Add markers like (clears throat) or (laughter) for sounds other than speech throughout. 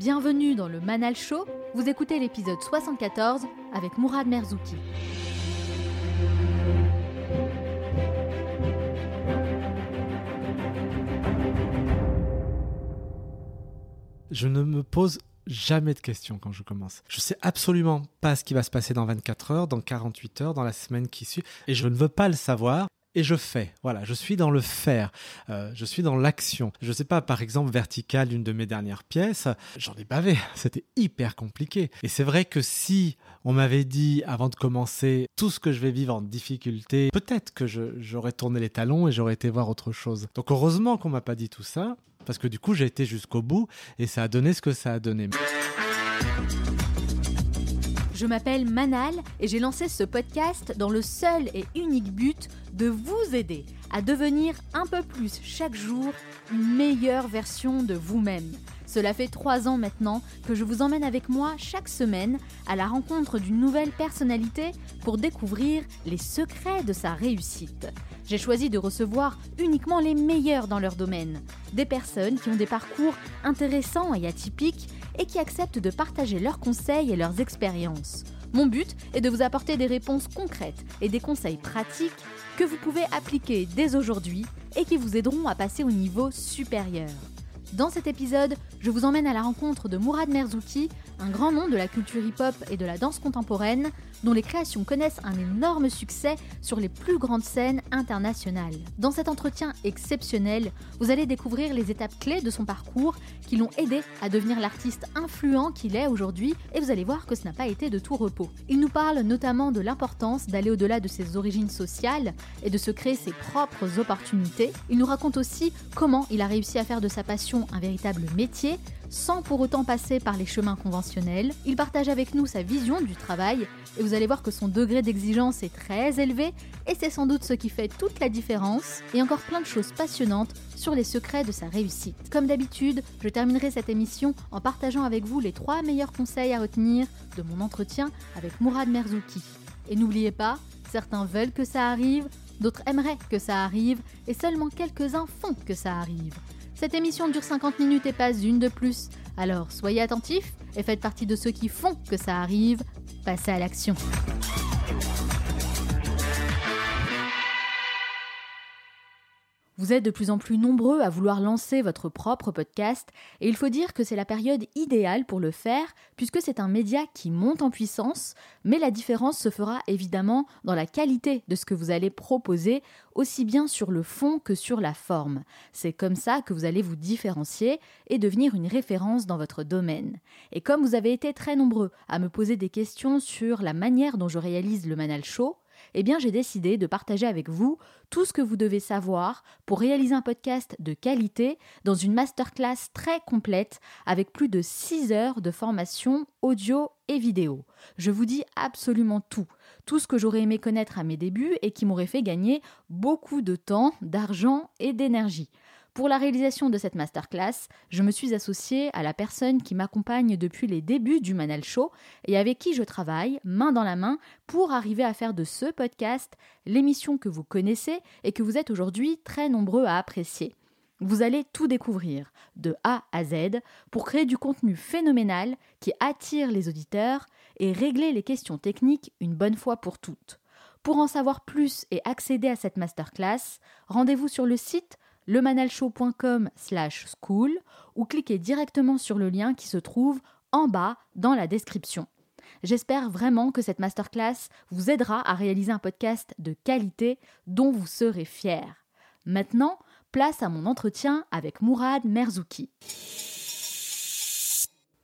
Bienvenue dans le Manal Show, vous écoutez l'épisode 74 avec Mourad Merzouki. Je ne me pose jamais de questions quand je commence. Je sais absolument pas ce qui va se passer dans 24 heures, dans 48 heures, dans la semaine qui suit, et je ne veux pas le savoir et je fais. Voilà, je suis dans le faire, euh, je suis dans l'action. Je sais pas, par exemple, Vertical, une de mes dernières pièces, j'en ai bavé, (laughs) c'était hyper compliqué. Et c'est vrai que si on m'avait dit avant de commencer tout ce que je vais vivre en difficulté, peut-être que j'aurais tourné les talons et j'aurais été voir autre chose. Donc heureusement qu'on m'a pas dit tout ça, parce que du coup j'ai été jusqu'au bout et ça a donné ce que ça a donné. Je m'appelle Manal et j'ai lancé ce podcast dans le seul et unique but de vous aider à devenir un peu plus chaque jour une meilleure version de vous-même. Cela fait trois ans maintenant que je vous emmène avec moi chaque semaine à la rencontre d'une nouvelle personnalité pour découvrir les secrets de sa réussite. J'ai choisi de recevoir uniquement les meilleurs dans leur domaine, des personnes qui ont des parcours intéressants et atypiques et qui acceptent de partager leurs conseils et leurs expériences. Mon but est de vous apporter des réponses concrètes et des conseils pratiques que vous pouvez appliquer dès aujourd'hui et qui vous aideront à passer au niveau supérieur. Dans cet épisode, je vous emmène à la rencontre de Mourad Merzouki, un grand nom de la culture hip-hop et de la danse contemporaine, dont les créations connaissent un énorme succès sur les plus grandes scènes internationales. Dans cet entretien exceptionnel, vous allez découvrir les étapes clés de son parcours qui l'ont aidé à devenir l'artiste influent qu'il est aujourd'hui et vous allez voir que ce n'a pas été de tout repos. Il nous parle notamment de l'importance d'aller au-delà de ses origines sociales et de se créer ses propres opportunités. Il nous raconte aussi comment il a réussi à faire de sa passion un véritable métier, sans pour autant passer par les chemins conventionnels. Il partage avec nous sa vision du travail et vous allez voir que son degré d'exigence est très élevé et c'est sans doute ce qui fait toute la différence et encore plein de choses passionnantes sur les secrets de sa réussite. Comme d'habitude, je terminerai cette émission en partageant avec vous les trois meilleurs conseils à retenir de mon entretien avec Mourad Merzouki. Et n'oubliez pas, certains veulent que ça arrive, d'autres aimeraient que ça arrive et seulement quelques-uns font que ça arrive. Cette émission dure 50 minutes et pas une de plus. Alors soyez attentifs et faites partie de ceux qui font que ça arrive. Passez à l'action. Vous êtes de plus en plus nombreux à vouloir lancer votre propre podcast et il faut dire que c'est la période idéale pour le faire puisque c'est un média qui monte en puissance, mais la différence se fera évidemment dans la qualité de ce que vous allez proposer, aussi bien sur le fond que sur la forme. C'est comme ça que vous allez vous différencier et devenir une référence dans votre domaine. Et comme vous avez été très nombreux à me poser des questions sur la manière dont je réalise le Manal Show, eh bien j'ai décidé de partager avec vous tout ce que vous devez savoir pour réaliser un podcast de qualité dans une masterclass très complète avec plus de 6 heures de formation audio et vidéo. Je vous dis absolument tout, tout ce que j'aurais aimé connaître à mes débuts et qui m'aurait fait gagner beaucoup de temps, d'argent et d'énergie. Pour la réalisation de cette masterclass, je me suis associée à la personne qui m'accompagne depuis les débuts du Manal Show et avec qui je travaille main dans la main pour arriver à faire de ce podcast l'émission que vous connaissez et que vous êtes aujourd'hui très nombreux à apprécier. Vous allez tout découvrir, de A à Z, pour créer du contenu phénoménal qui attire les auditeurs et régler les questions techniques une bonne fois pour toutes. Pour en savoir plus et accéder à cette masterclass, rendez-vous sur le site lemanalshow.com slash school ou cliquez directement sur le lien qui se trouve en bas dans la description. J'espère vraiment que cette masterclass vous aidera à réaliser un podcast de qualité dont vous serez fiers. Maintenant, place à mon entretien avec Mourad Merzouki.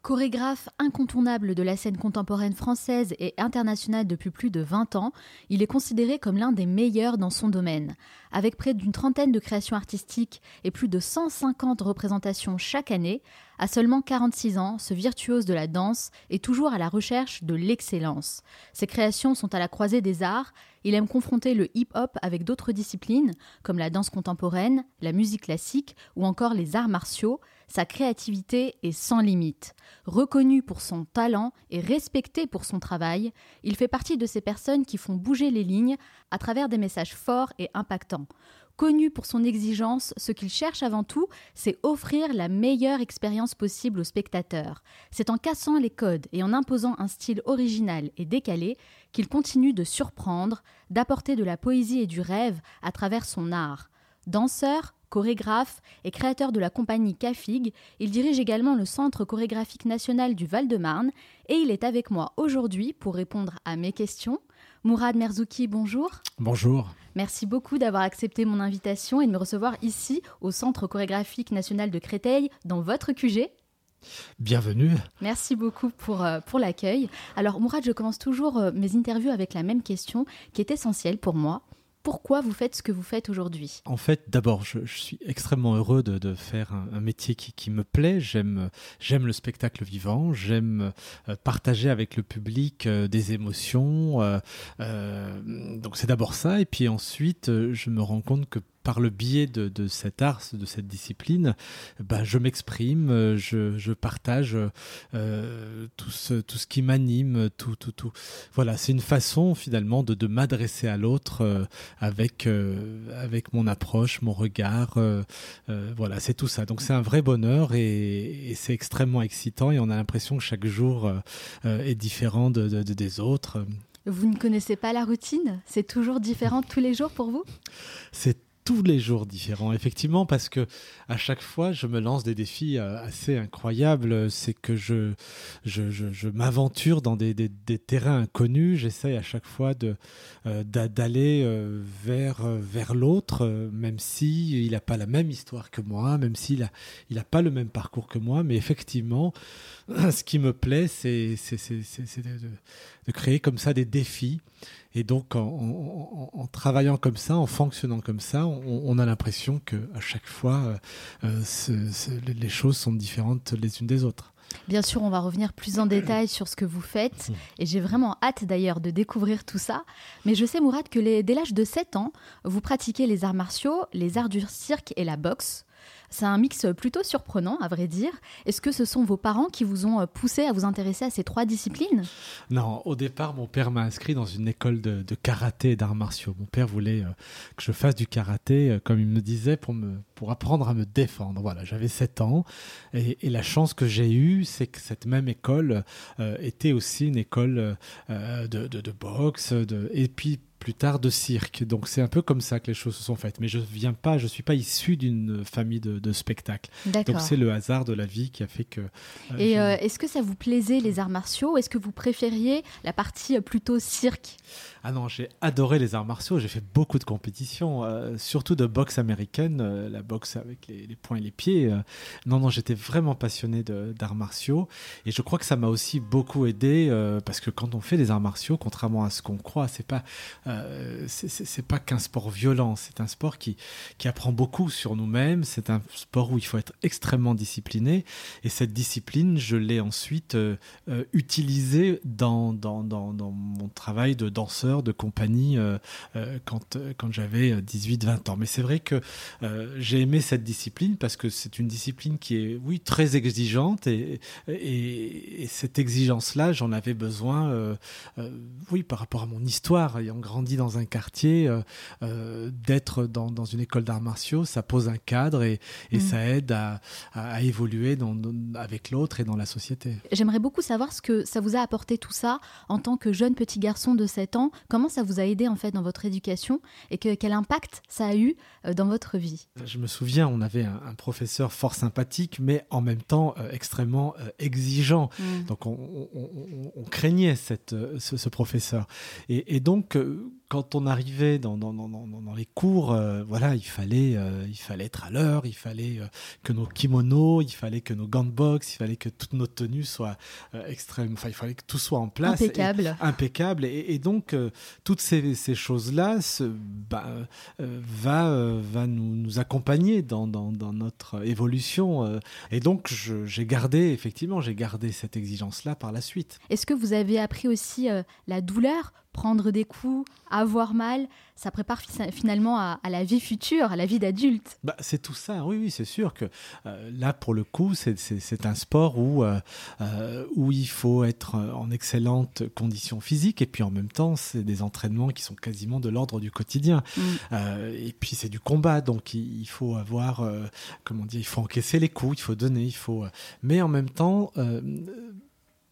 Chorégraphe incontournable de la scène contemporaine française et internationale depuis plus de 20 ans, il est considéré comme l'un des meilleurs dans son domaine. Avec près d'une trentaine de créations artistiques et plus de 150 représentations chaque année, à seulement 46 ans, ce virtuose de la danse est toujours à la recherche de l'excellence. Ses créations sont à la croisée des arts, il aime confronter le hip-hop avec d'autres disciplines, comme la danse contemporaine, la musique classique ou encore les arts martiaux, sa créativité est sans limite. Reconnu pour son talent et respecté pour son travail, il fait partie de ces personnes qui font bouger les lignes à travers des messages forts et impactants. Connu pour son exigence, ce qu'il cherche avant tout, c'est offrir la meilleure expérience possible aux spectateurs. C'est en cassant les codes et en imposant un style original et décalé qu'il continue de surprendre, d'apporter de la poésie et du rêve à travers son art. Danseur, chorégraphe et créateur de la compagnie Cafig, il dirige également le Centre chorégraphique national du Val-de-Marne et il est avec moi aujourd'hui pour répondre à mes questions. Mourad Merzouki, bonjour. Bonjour. Merci beaucoup d'avoir accepté mon invitation et de me recevoir ici au Centre chorégraphique national de Créteil dans votre QG. Bienvenue. Merci beaucoup pour, euh, pour l'accueil. Alors Mourad, je commence toujours euh, mes interviews avec la même question qui est essentielle pour moi pourquoi vous faites ce que vous faites aujourd'hui? En fait, d'abord, je, suis extrêmement heureux de, faire un, métier qui, me plaît. J'aime, le spectacle vivant, j'aime euh, partager avec le public euh, des émotions. Euh, donc c'est d'abord ça, et puis ensuite, je me rends compte que par le biais de, cet art, de cette discipline, ben, je m'exprime, je, partage euh, tout, ce, tout ce qui m'anime, tout, tout, tout. Voilà, c'est une façon finalement de, m'adresser à l'autre euh, avec, euh, avec mon approche, mon regard. voilà, c'est tout ça. Donc c'est un vrai bonheur et, c'est extrêmement excitant et on a l'impression que chaque jour est différent de, des autres. Vous ne connaissez pas la routine? C'est toujours différent tous les jours pour vous? C'est tous les jours différents, effectivement, parce que à chaque fois, je me lance des défis euh, assez incroyables. C'est que je, je, m'aventure dans des, terrains inconnus. J'essaye à chaque fois de euh, d'aller euh, vers, vers l'autre, même si il n'a pas la même histoire que moi, même s'il n'a il a pas le même parcours que moi. Mais effectivement, (clears throat) ce qui me plaît, c'est de, de créer comme ça des défis et donc, en, travaillant comme ça, en fonctionnant comme ça, on, a l'impression que à chaque fois, euh, les choses sont différentes les unes des autres. Bien sûr, on va revenir plus en détail sur ce que vous faites. Et j'ai vraiment hâte d'ailleurs de découvrir tout ça. Mais je sais, Mourad, que dès l'âge de 7 ans, vous pratiquez les arts martiaux, les arts du cirque et la boxe. C'est un mix plutôt surprenant, à vrai dire. Est-ce que ce sont vos parents qui vous ont poussé à vous intéresser à ces trois disciplines? Non, au départ, mon père m'a inscrit dans une école de, karaté et d'arts martiaux. Mon père voulait euh, que je fasse du karaté, euh, comme il me disait, pour, me, pour apprendre à me défendre. Voilà, j'avais 7 ans. Et, la chance que j'ai eue, c'est que cette même école euh, était aussi une école de, de, boxe. Et puis, plus tard de cirque. Donc c'est un peu comme ça que les choses se sont faites. Mais je viens pas, je suis pas issu d'une famille de, de spectacle. Donc c'est le hasard de la vie qui a fait que. Euh, Et euh, est-ce que ça vous plaisait les arts martiaux? Est-ce que vous préfériez la partie plutôt cirque? Ah non, j'ai adoré les arts martiaux. J'ai fait beaucoup de compétitions, euh, surtout de boxe américaine, euh, la boxe avec les, poings et les pieds. Euh. non, non, j'étais vraiment passionné d'arts martiaux. Et je crois que ça m'a aussi beaucoup aidé parce que quand on fait des arts martiaux, contrairement à ce qu'on croit, c'est pas c'est pas qu'un sport violent. C'est un sport qui qui apprend beaucoup sur nous-mêmes. C'est un sport où il faut être extrêmement discipliné. Et cette discipline, je l'ai ensuite utilisée dans, dans, dans mon travail de danseur de compagnie euh, euh, quand, euh, quand j'avais 18-20 ans. Mais c'est vrai que j'ai aimé cette discipline parce que c'est une discipline qui est, oui, très exigeante et, et, cette exigence-là, j'en avais besoin, oui, par rapport à mon histoire, ayant grandi dans un quartier, d'être dans, dans, une école d'arts martiaux, ça pose un cadre et, et mm. ça aide à, à, évoluer dans, avec l'autre et dans la société. J'aimerais beaucoup savoir ce que ça vous a apporté tout ça en tant que jeune petit garçon de 7 ans Comment ça vous a aidé en fait dans votre éducation et que, quel impact ça a eu euh, dans votre vie? Je me souviens, on avait un, professeur fort sympathique, mais en même temps euh, extrêmement euh, exigeant. Mm. Donc on, craignait cette, ce, professeur. Et, donc quand on arrivait dans, dans, dans, dans les cours, voilà, il fallait, il fallait être à l'heure, il fallait que nos kimonos, il fallait que nos gants de boxe, il fallait que toutes nos tenues soient extrêmes, enfin il fallait que tout soit en place. Impeccable. impeccable. Et, et donc toutes ces, choses-là bah, euh, va, euh, va nous, nous accompagner dans, notre évolution. Euh. et donc, j'ai gardé, effectivement, j'ai gardé cette exigence-là par la suite. Est-ce que vous avez appris aussi la douleur prendre des coups, avoir mal, ça prépare finalement à, la vie future, à la vie d'adulte. Bah, c'est tout ça, oui, oui, c'est sûr que euh, là, pour le coup, c'est un sport où, euh, euh, où il faut être en excellente condition physique et puis en même temps, c'est des entraînements qui sont quasiment de l'ordre du quotidien. Mm. et puis c'est du combat, donc il, il faut avoir, comment dire, il faut encaisser les coups, il faut donner, il faut. mais en même temps,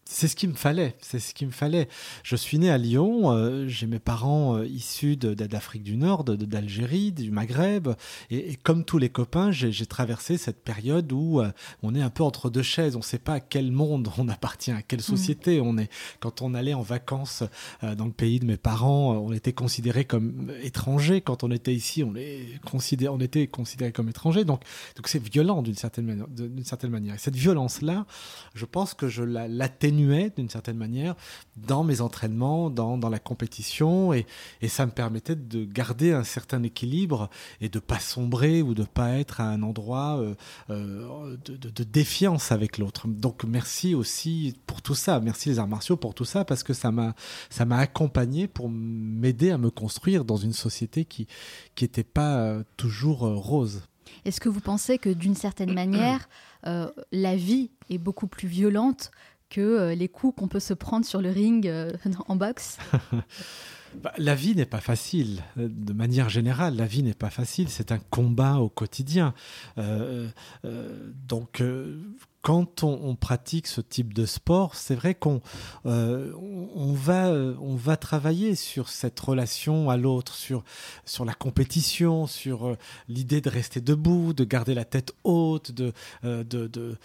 c'est ce qu'il me fallait, c'est ce qu'il me fallait. Je suis né à Lyon, euh, j'ai mes parents euh, issus d'Afrique du Nord, d'Algérie, du Maghreb, et, comme tous les copains, j'ai traversé cette période où euh, on est un peu entre deux chaises, on ne sait pas à quel monde on appartient, à quelle mm. société on est. Quand on allait en vacances dans le pays de mes parents, on était considéré comme étranger. Quand on était ici, on, les considéré, on était considéré comme étranger. Donc, donc c'est violent d'une certaine manière. D'une certaine manière. Et cette violence-là, je pense que je l'atténue d'une certaine manière dans mes entraînements, dans, dans la compétition, et, et, ça me permettait de garder un certain équilibre et de pas sombrer ou de pas être à un endroit euh, euh, de, défiance avec l'autre. Donc merci aussi pour tout ça, merci les arts martiaux pour tout ça, parce que ça m'a ça m'a accompagné pour m'aider à me construire dans une société qui qui n'était pas euh, toujours rose. Est-ce que vous pensez que d'une certaine manière, la vie est beaucoup plus violente que euh, les coups qu'on peut se prendre sur le ring euh, (laughs) en boxe (laughs) bah, La vie n'est pas facile, de manière générale, la vie n'est pas facile, c'est un combat au quotidien. Euh, donc quand on, pratique ce type de sport, c'est vrai qu'on euh, on va, on va travailler sur cette relation à l'autre, sur, sur la compétition, sur euh, l'idée de rester debout, de garder la tête haute, de, euh, de, de,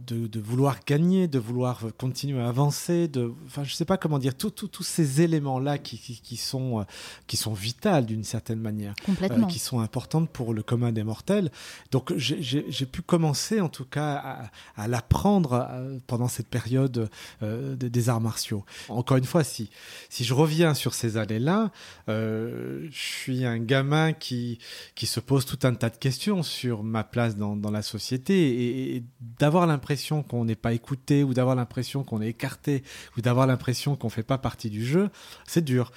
de, vouloir gagner, de vouloir continuer à avancer. De, enfin, je ne sais pas comment dire, tous ces éléments-là qui, qui, sont, qui sont vitales d'une certaine manière, qui sont importantes pour le commun des mortels. Donc j'ai pu commencer en tout cas à, à l'apprendre euh, pendant cette période euh, des arts martiaux. Encore une fois, si, si je reviens sur ces années-là, euh, je suis un gamin qui, qui se pose tout un tas de questions sur ma place dans, dans la société et, d'avoir l'impression qu'on n'est pas écouté ou d'avoir l'impression qu'on est écarté ou d'avoir l'impression qu'on ne fait pas partie du jeu, c'est dur.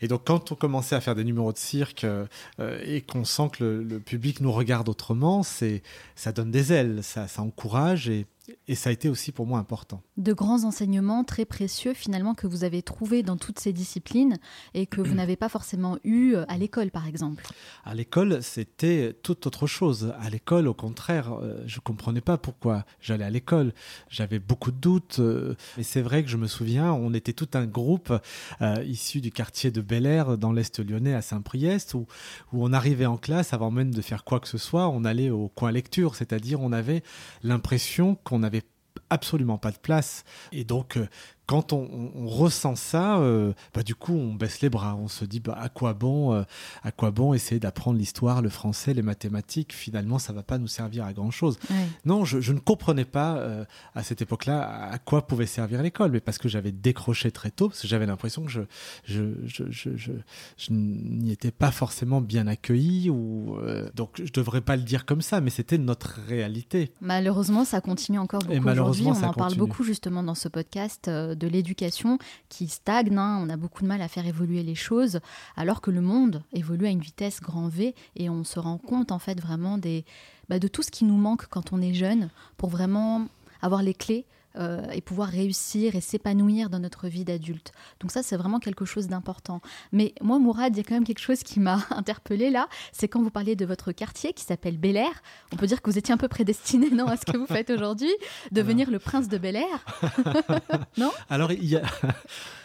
Et donc, quand on commençait à faire des numéros de cirque euh, et qu'on sent que le, public nous regarde autrement, c'est ça donne des ailes, ça, encourage et ça a été aussi pour moi important. De grands enseignements très précieux finalement que vous avez trouvés dans toutes ces disciplines et que vous (clears throat) n'avez pas forcément eu euh, à l'école par exemple. À l'école, c'était tout autre chose. À l'école, au contraire, euh, je ne comprenais pas pourquoi j'allais à l'école. J'avais beaucoup de doutes. Euh, et c'est vrai que je me souviens, on était tout un groupe issu du quartier de Bel Air dans l'Est lyonnais à Saint-Priest où, où on arrivait en classe avant même de faire quoi que ce soit, on allait au coin lecture, c'est-à-dire on avait l'impression qu'on on n'avait absolument pas de place. Et donc, euh, quand on, ressent ça, euh, bah, du coup, on baisse les bras. On se dit, bah, à quoi bon, euh, à quoi bon essayer d'apprendre l'histoire, le français, les mathématiques? Finalement, ça va pas nous servir à grand chose. Non, je, ne comprenais pas à cette époque-là à quoi pouvait servir l'école, mais parce que j'avais décroché très tôt, parce que j'avais l'impression que je, je, je, je n'y étais pas forcément bien accueilli. Ou donc, je devrais pas le dire comme ça, mais c'était notre réalité. Malheureusement, ça continue encore beaucoup aujourd'hui. On en parle beaucoup justement dans ce podcast de l'éducation qui stagne. Hein. On a beaucoup de mal à faire évoluer les choses, alors que le monde évolue à une vitesse grand V et on se rend compte en fait vraiment des, bah, de tout ce qui nous manque quand on est jeune pour vraiment avoir les clés euh, et pouvoir réussir et s'épanouir dans notre vie d'adulte. Donc ça, c'est vraiment quelque chose d'important. Mais moi, Mourad, il y a quand même quelque chose qui m'a (laughs) interpellée là, c'est quand vous parliez de votre quartier qui s'appelle Bel Air. On peut dire que vous étiez un peu prédestiné, non, à ce que vous faites aujourd'hui, devenir le prince de Bel Air, (laughs) non? Alors, il y a... (laughs)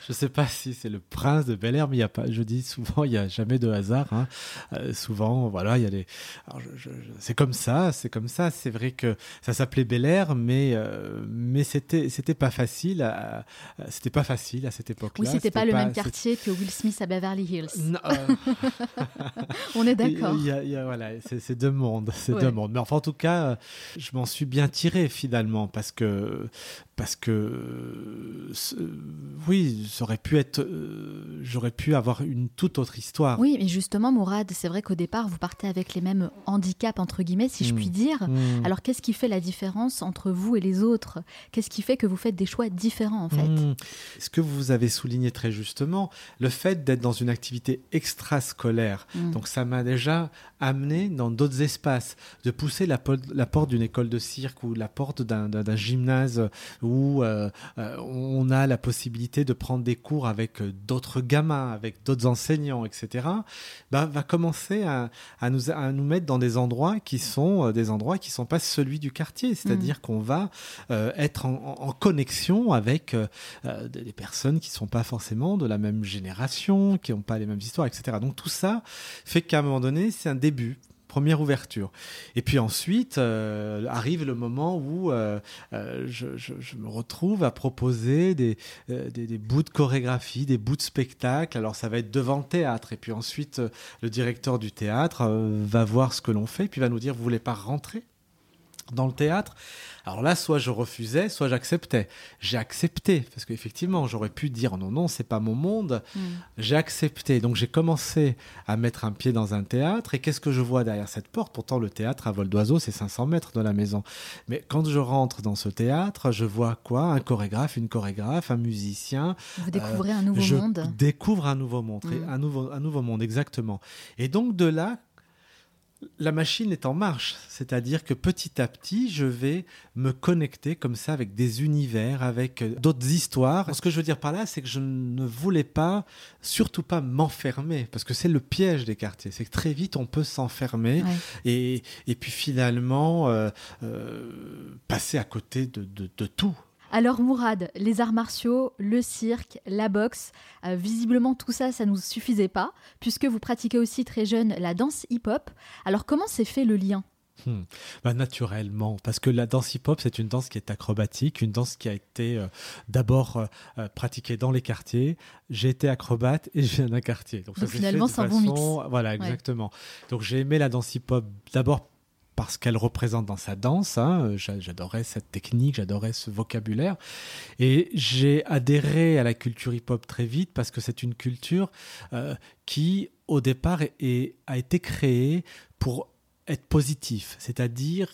Je ne sais pas si c'est le prince de Bel Air, mais il y a pas. Je dis souvent, il n'y a jamais de hasard. Hein. Euh, souvent, voilà, il y a des. C'est comme ça, c'est comme ça. C'est vrai que ça s'appelait Bel Air, mais euh, mais c'était c'était pas facile. C'était pas facile à cette époque-là. Oui, c'était pas, pas le même quartier que Will Smith à Beverly Hills. Non, euh, (laughs) (laughs) On est d'accord. Voilà, c'est deux mondes, c'est deux mondes. Mais enfin, en tout cas, je m'en suis bien tiré finalement parce que parce que oui ça aurait pu être euh, j'aurais pu avoir une toute autre histoire oui mais justement Mourad c'est vrai qu'au départ vous partez avec les mêmes handicaps entre guillemets si je hmm. puis dire hmm. alors qu'est-ce qui fait la différence entre vous et les autres? Ce qui fait que vous faites des choix différents en fait. Mmh. Ce que vous avez souligné très justement, le fait d'être dans une activité extrascolaire, Mmh. donc ça m'a déjà amené dans d'autres espaces, de pousser la, po- la porte d'une école de cirque ou la porte d'un- gymnase où euh, euh, on a la possibilité de prendre des cours avec euh, d'autres gamins, avec d'autres enseignants, etc., bah, va commencer à, à nous, à nous mettre dans des endroits qui sont euh, des endroits qui sont pas celui du quartier, c'est-à-dire qu'on va être en, en- connexion avec euh, euh, des personnes qui sont pas forcément de la même génération, qui n'ont pas les mêmes histoires, etc. Donc tout ça fait qu'à un moment donné, c'est un début. Première ouverture. Et puis ensuite euh, arrive le moment où je, me retrouve à proposer des, bouts de chorégraphie, des bouts de spectacle. Alors ça va être devant le théâtre. Et puis ensuite, le directeur du théâtre va voir ce que l'on fait, puis va nous dire, vous voulez pas rentrer? Dans le théâtre alors là, soit je refusais, soit j'acceptais. J'ai accepté, parce qu'effectivement, j'aurais pu dire non, non, c'est pas mon monde. Mm. J'ai accepté. Donc j'ai commencé à mettre un pied dans un théâtre. Et qu'est-ce que je vois derrière cette porte? Pourtant, le théâtre à vol d'oiseau, c'est 500 mètres de la maison. Mais quand je rentre dans ce théâtre, je vois quoi? Un chorégraphe, une chorégraphe, un musicien. Vous découvrez un nouveau je monde? découvre un nouveau monde. Mm. Un, nouveau, un nouveau monde, exactement. Et donc de là, la machine est en marche. C'est-à-dire que petit à petit, je vais me connecter comme ça avec des univers, avec euh, d'autres histoires. Ce que je veux dire par là, c'est que je ne voulais pas, surtout pas m'enfermer, parce que c'est le piège des quartiers. C'est que très vite, on peut s'enfermer Ouais. et, et puis finalement euh, euh, passer à côté de, de- de tout. Alors Mourad, les arts martiaux, le cirque, la boxe, euh, visiblement tout ça, ça nous suffisait pas, puisque vous pratiquez aussi très jeune la danse hip-hop. Alors comment s'est fait le lien? Hmm. Bah, naturellement, parce que la danse hip-hop, c'est une danse qui est acrobatique, une danse qui a été euh, d'abord euh, pratiquée dans les quartiers. J'ai été acrobate et (laughs) je viens d'un quartier. Donc, Donc s'est finalement, c'est un bon mix. Voilà, exactement. Donc j'ai aimé la danse hip-hop d'abord parce qu'elle représente dans sa danse. hein. J'a- J'adorais cette technique, j'adorais ce vocabulaire. Et j'ai adhéré à la culture hip-hop très vite parce que c'est une culture euh, qui, au départ, a été créée pour être positif. C'est-à-dire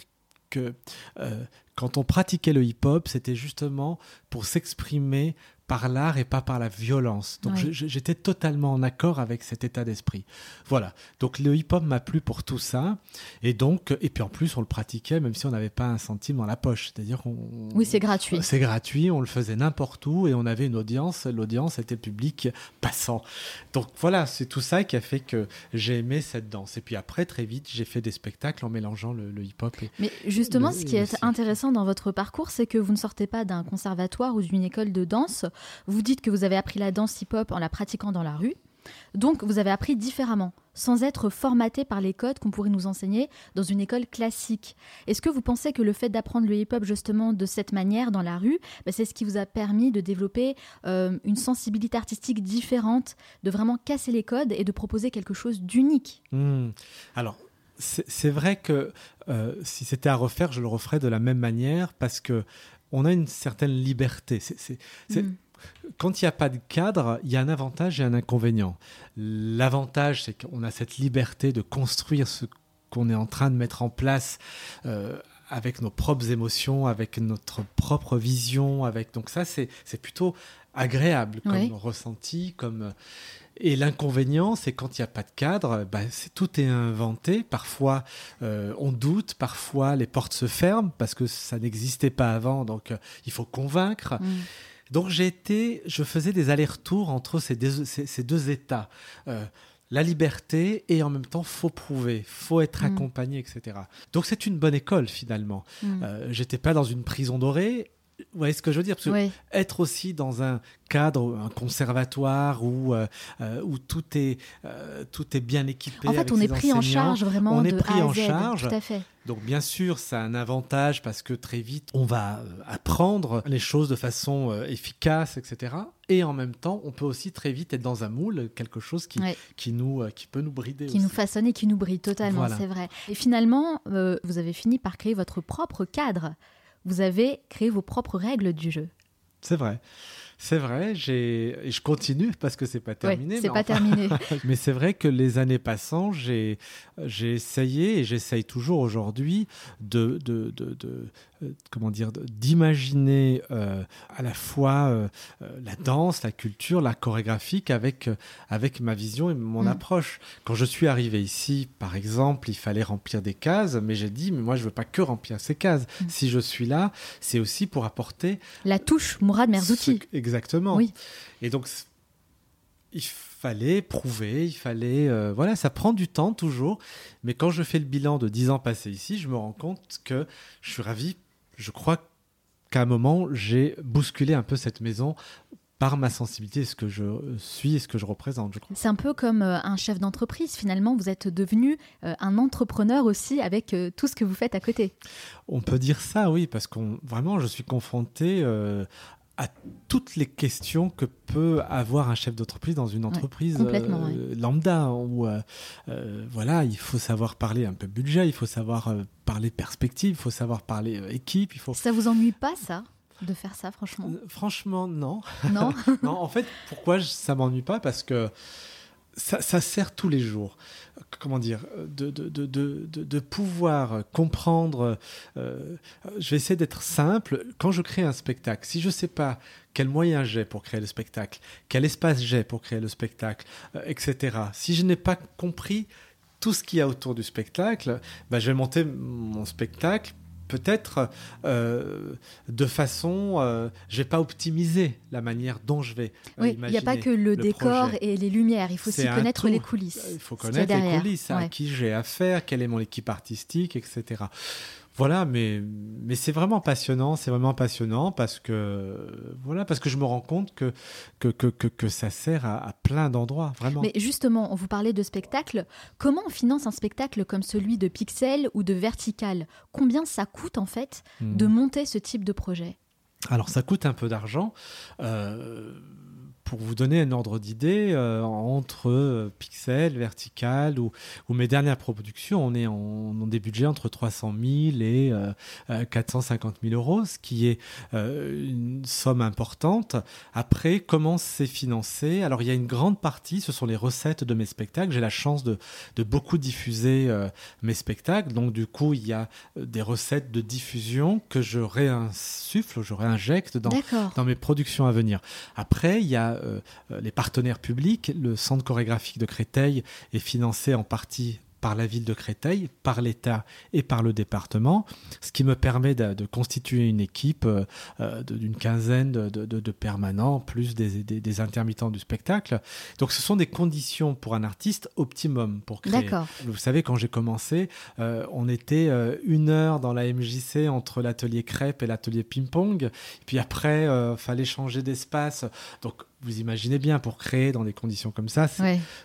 que euh, quand on pratiquait le hip-hop, c'était justement pour s'exprimer par l'art et pas par la violence. Donc j'étais totalement en accord avec cet état d'esprit. Voilà. Donc le hip-hop m'a plu pour tout ça. Et donc, et puis en plus, on le pratiquait même si on n'avait pas un centime dans la poche. C'est-à-dire qu'on. Oui, c'est gratuit. C'est gratuit, on le faisait n'importe où et on avait une audience. L'audience était le public passant. Donc voilà, c'est tout ça qui a fait que j'ai aimé cette danse. Et puis après, très vite, j'ai fait des spectacles en mélangeant le, le hip-hop et. Mais justement, Le- ce qui est intéressant dans votre parcours, c'est que vous ne sortez pas d'un conservatoire ou d'une école de danse. Vous dites que vous avez appris la danse hip-hop en la pratiquant dans la rue. Donc, vous avez appris différemment, sans être formaté par les codes qu'on pourrait nous enseigner dans une école classique. Est-ce que vous pensez que le fait d'apprendre le hip-hop justement de cette manière dans la rue, ben, c'est ce qui vous a permis de développer euh, une sensibilité artistique différente, de vraiment casser les codes et de proposer quelque chose d'unique? Hmm. Alors, c'est vrai que euh, si c'était à refaire, je le referais de la même manière parce que on a une certaine liberté. C'est- c'est- c'est- Mm. Quand il n'y a pas de cadre, il y a un avantage et un inconvénient. L'avantage, c'est qu'on a cette liberté de construire ce qu'on est en train de mettre en place euh, avec nos propres émotions, avec notre propre vision. Avec... Donc ça, c'est plutôt agréable comme Oui. ressenti. Comme... Et l'inconvénient, c'est quand il n'y a pas de cadre, bah, tout est inventé. Parfois, euh, on doute, parfois les portes se ferment parce que ça n'existait pas avant, donc euh, il faut convaincre. Mm. Donc été, je faisais des allers-retours entre ces deux, ces, ces deux états. Euh, la liberté et en même temps faut prouver, faut être Mm. accompagné, etc. Donc c'est une bonne école finalement. Mm. Euh, J'étais pas dans une prison dorée. Vous voyez ce que je veux dire Parce que Oui. être aussi dans un cadre, un conservatoire où, euh, euh, où tout, est, euh, tout est bien équipé. En fait, avec on est pris en charge vraiment on est de pris A en Z. charge. Tout à fait. Donc bien sûr, ça a un avantage parce que très vite, on va apprendre les choses de façon euh, efficace, etc. Et en même temps, on peut aussi très vite être dans un moule, quelque chose qui, Ouais. qui, nous, qui peut nous brider. qui nous façonne et qui nous brille totalement, Voilà. c'est vrai. Et finalement, vous avez fini par créer votre propre cadre. Vous avez créé vos propres règles du jeu. C'est vrai. C'est vrai, j'ai et je continue parce que c'est pas terminé. Ouais, c'est pas enfin- terminé. (laughs) Mais c'est vrai que les années passant, j'ai j'ai essayé et j'essaye toujours aujourd'hui de, de, de, de, comment dire, d'imaginer euh, à la fois euh, la danse, la culture, la chorégraphique avec, avec ma vision et mon mm. approche. Quand je suis arrivé ici, par exemple, il fallait remplir des cases, mais j'ai dit, mais moi je veux pas que remplir ces cases. Mm. Si je suis là, c'est aussi pour apporter... La touche Mourad Merzouki. Exactement. Oui. Et donc, il fallait prouver, il fallait... voilà, ça prend du temps toujours. Mais quand je fais le bilan de 10 ans passés ici, je me rends compte que je suis ravi je crois qu'à un moment, j'ai bousculé un peu cette maison par ma sensibilité, ce que je suis et ce que je représente. C'est un peu comme euh, un chef d'entreprise. Finalement, vous êtes devenu euh, un entrepreneur aussi avec euh, tout ce que vous faites à côté. On peut dire ça, oui, parce qu'on vraiment, je suis confronté à toutes les questions que peut avoir un chef d'entreprise dans une entreprise euh, lambda où euh, euh, voilà il faut savoir parler un peu budget il faut savoir parler perspective il faut savoir parler équipe il faut ça vous ennuie pas ça de faire ça franchement? Franchement non. Non (laughs) non en fait pourquoi ça m'ennuie pas? Parce que ça, sert tous les jours, comment dire, de, de, de, de pouvoir comprendre. Euh, je vais essayer d'être simple. Quand je crée un spectacle, si je ne sais pas quels moyens j'ai pour créer le spectacle, quel espace j'ai pour créer le spectacle, euh, etc., si je n'ai pas compris tout ce qu'il y a autour du spectacle, ben, je vais monter mon spectacle peut-être euh, de façon, euh, je vais pas optimiser la manière dont je vais. Euh, oui, il n'y a pas que le, décor et les lumières, il faut aussi connaître les coulisses. Il faut connaître les coulisses, à qui j'ai affaire, quelle est mon équipe artistique, etc. Voilà, mais, mais c'est vraiment passionnant, c'est vraiment passionnant parce que, voilà, parce que je me rends compte que, que, que, que, ça sert à, plein d'endroits, vraiment. Mais justement, on vous parlait de spectacle. Comment on finance un spectacle comme celui de Pixel ou de Vertical? Combien ça coûte en fait de hmm. monter ce type de projet? Alors ça coûte un peu d'argent. Euh, pour vous donner un ordre d'idée, euh, entre euh, Pixel, Vertical ou, ou, mes dernières productions, on est en, des budgets entre 300 000 et 450 euh, 000 euros, ce qui est une somme importante. Après, comment c'est financé? Alors, il y a une grande partie, ce sont les recettes de mes spectacles. J'ai la chance de, de beaucoup diffuser mes spectacles. Donc, du coup, il y a des recettes de diffusion que je réinsuffle, je réinjecte dans, dans mes productions à venir. Après, il y a les partenaires publics. Le centre chorégraphique de Créteil est financé en partie par la ville de Créteil, par l'État et par le département, ce qui me permet de, constituer une équipe euh, euh, d'une quinzaine de, permanents, plus des, intermittents du spectacle. Donc ce sont des conditions pour un artiste optimum pour créer. Vous savez, quand j'ai commencé, euh, on était une heure dans la MJC entre l'atelier crêpe et l'atelier ping-pong. Puis après, il fallait changer d'espace. Donc vous imaginez bien, pour créer dans des conditions comme ça,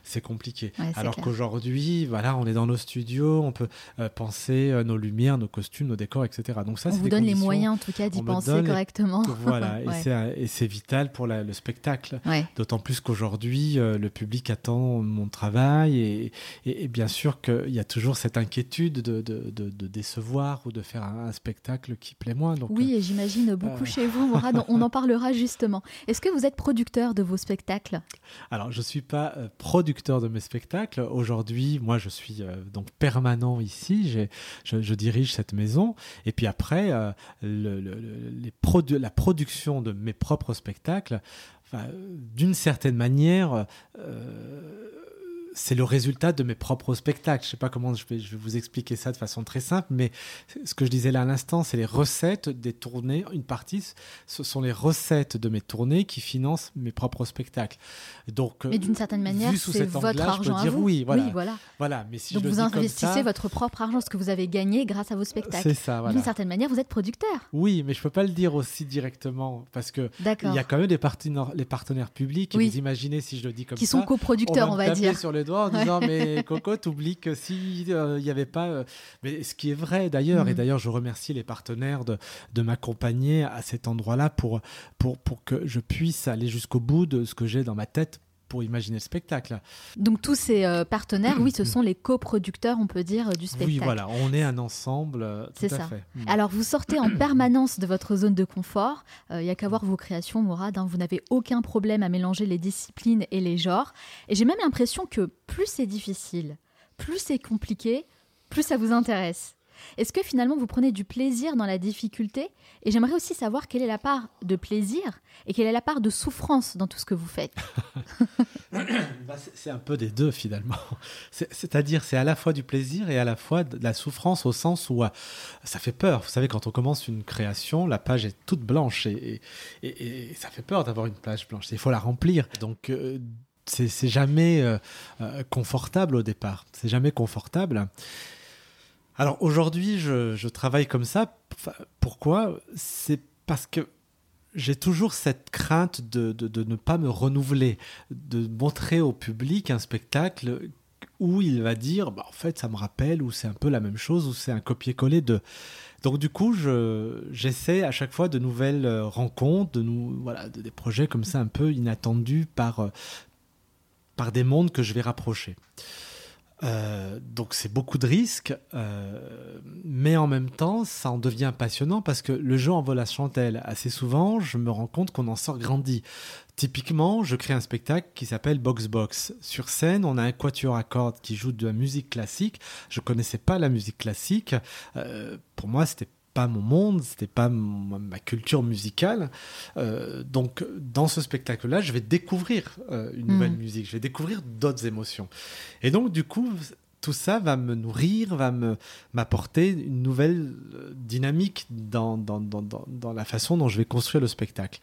c'est compliqué. Alors qu'aujourd'hui, voilà, on est dans nos studios, on peut euh, penser euh, nos lumières, nos costumes, nos décors, etc. Donc ça, on vous donne les moyens, en tout cas, d'y penser correctement. (laughs) Voilà, (laughs) et c'est vital pour le spectacle. D'autant plus qu'aujourd'hui, euh, le public attend mon travail et, bien sûr qu'il y a toujours cette inquiétude de, de, décevoir ou de faire un, spectacle qui plaît moins. Donc, oui, et j'imagine beaucoup chez vous, Mourad. on en parlera justement. Est-ce que vous êtes producteur? De vos spectacles Alors, je ne suis pas euh, producteur de mes spectacles. Aujourd'hui, moi, je suis euh, donc permanent ici. Je, dirige cette maison. Et puis après, euh, la production de mes propres spectacles, d'une certaine manière, c'est le résultat de mes propres spectacles. Je ne sais pas comment je vais, je vais, vous expliquer ça de façon très simple, mais ce que je disais là à l'instant, c'est les recettes des tournées. Une partie, ce sont les recettes de mes tournées qui financent mes propres spectacles. Donc, mais d'une certaine manière, c'est votre argent à vous. Oui, voilà. voilà. voilà. Mais si Donc je vous investissez ça, votre propre argent, ce que vous avez gagné grâce à vos spectacles. C'est ça. Voilà. D'une certaine manière, vous êtes producteur. Oui, mais je peux pas le dire aussi directement parce que il y a quand même des partenaires, les partenaires publics. Et vous imaginez si je le dis comme qui ça, qui sont coproducteurs, on, va dire. sur les doigts en disant mais (laughs) Coco, t'oublies que s'il euh, n'y avait pas, euh, mais ce qui est vrai d'ailleurs, et mm. d'ailleurs je remercie les partenaires de, de m'accompagner à cet endroit-là pour, pour, pour que je puisse aller jusqu'au bout de ce que j'ai dans ma tête pour imaginer le spectacle. Donc tous ces euh, partenaires, oui, ce sont les coproducteurs, on peut dire, du spectacle. Oui, voilà, on est un ensemble. Euh, C'est ça. Fait. Mm. Alors vous sortez en (clears throat) permanence de votre zone de confort. Il euh, n'y a qu'à voir vos créations, Mourad. Hein. vous n'avez aucun problème à mélanger les disciplines et les genres. Et j'ai même l'impression que plus c'est difficile, plus c'est compliqué, plus ça vous intéresse. Est-ce que finalement vous prenez du plaisir dans la difficulté Et j'aimerais aussi savoir quelle est la part de plaisir et quelle est la part de souffrance dans tout ce que vous faites. (laughs) (coughs) Bah, c'est un peu des deux finalement. C'est-à-dire c'est à la fois du plaisir et à la fois de la souffrance au sens où euh, ça fait peur. Vous savez, quand on commence une création, la page est toute blanche et, et, ça fait peur d'avoir une page blanche. Il faut la remplir. Donc euh, c'est jamais euh, confortable au départ. C'est jamais confortable. Alors aujourd'hui, je, travaille comme ça. Pourquoi? C'est parce que j'ai toujours cette crainte de, ne pas me renouveler, de montrer au public un spectacle où il va dire, bah, en fait, ça me rappelle, ou c'est un peu la même chose, ou c'est un copier-coller de. Donc du coup, j'essaie à chaque fois de nouvelles euh, rencontres, de voilà, des projets comme ça un peu inattendus par, euh, par des mondes que je vais rapprocher. Euh, donc c'est beaucoup de risques, euh, mais en même temps, ça en devient passionnant parce que le jeu en vaut la chandelle. Assez souvent, je me rends compte qu'on en sort grandi. Typiquement, je crée un spectacle qui s'appelle Box Box. Sur scène, on a un quatuor à cordes qui joue de la musique classique. Je connaissais pas la musique classique. Euh, pour moi, c'était pas mon monde, c'était pas ma culture musicale. Euh, donc, dans ce spectacle-là, je vais découvrir euh, une nouvelle mm. musique, je vais découvrir d'autres émotions. Et donc, du coup, tout ça va me nourrir, va me m'apporter une nouvelle euh, dynamique dans, dans, dans, dans, la façon dont je vais construire le spectacle.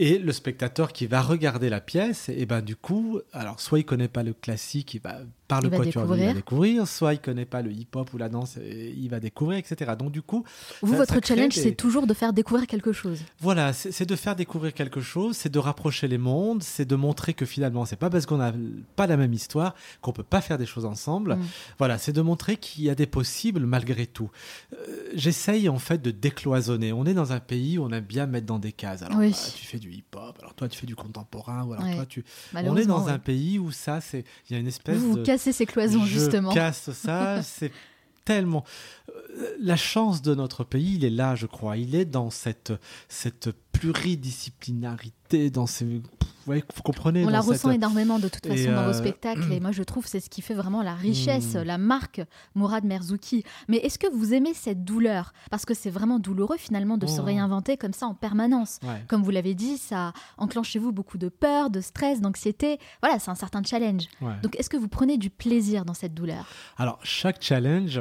Et le spectateur qui va regarder la pièce, et ben du coup, alors soit il connaît pas le classique, il va par le quatuor, il va découvrir, soit il connaît pas le hip-hop ou la danse, il va découvrir, etc. Donc du coup, vous votre challenge, c'est toujours de faire découvrir quelque chose. Voilà, c'est de faire découvrir quelque chose, c'est de rapprocher les mondes, c'est de montrer que finalement, c'est pas parce qu'on n'a pas la même histoire qu'on peut pas faire des choses ensemble. Mm. Voilà, c'est de montrer qu'il y a des possibles malgré tout. Euh, j'essaye en fait de décloisonner. On est dans un pays où on aime bien mettre dans des cases. Alors bah, tu fais du hip-hop, alors toi tu fais du contemporain, ou alors toi tu. On est dans un pays où ça, c'est. Il y a une espèce vous, vous cassez ces cloisons, je justement. casse ça, (laughs) c'est tellement. Euh, la chance de notre pays, il est là, je crois. Il est dans cette, cette pluridisciplinarité, dans ces vous comprenez. On la ressent énormément de toute façon dans vos euh, spectacles. Et moi, je trouve c'est ce qui fait vraiment la richesse, hmm. la marque Mourad Merzouki. Mais est-ce que vous aimez cette douleur? Parce que c'est vraiment douloureux finalement de se oh. réinventer comme ça en permanence. Comme vous l'avez dit, ça enclenche chez vous beaucoup de peur, de stress, d'anxiété. Voilà, c'est un certain challenge. Donc, est-ce que vous prenez du plaisir dans cette douleur? Alors, chaque challenge,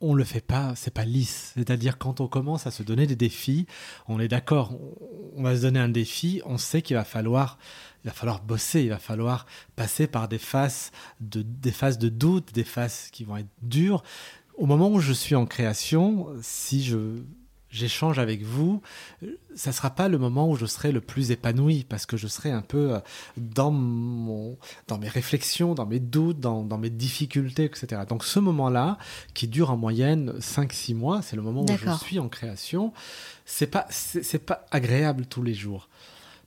on le fait pas, c'est pas lisse. C'est-à-dire quand on commence à se donner des défis, on est d'accord, on va se donner un défi, on sait qu'il va falloir, il va falloir bosser, il va falloir passer par des phases de, des phases de doute, des phases qui vont être dures. Au moment où je suis en création, si je j'échange avec vous, ça sera pas le moment où je serai le plus épanoui parce que je serai un peu euh, dans mon, dans mes réflexions, dans mes doutes, dans, dans mes difficultés, etc. Donc ce moment-là, qui dure en moyenne 5-6 mois, c'est le moment où je suis en création. C'est pas, c'est pas agréable tous les jours.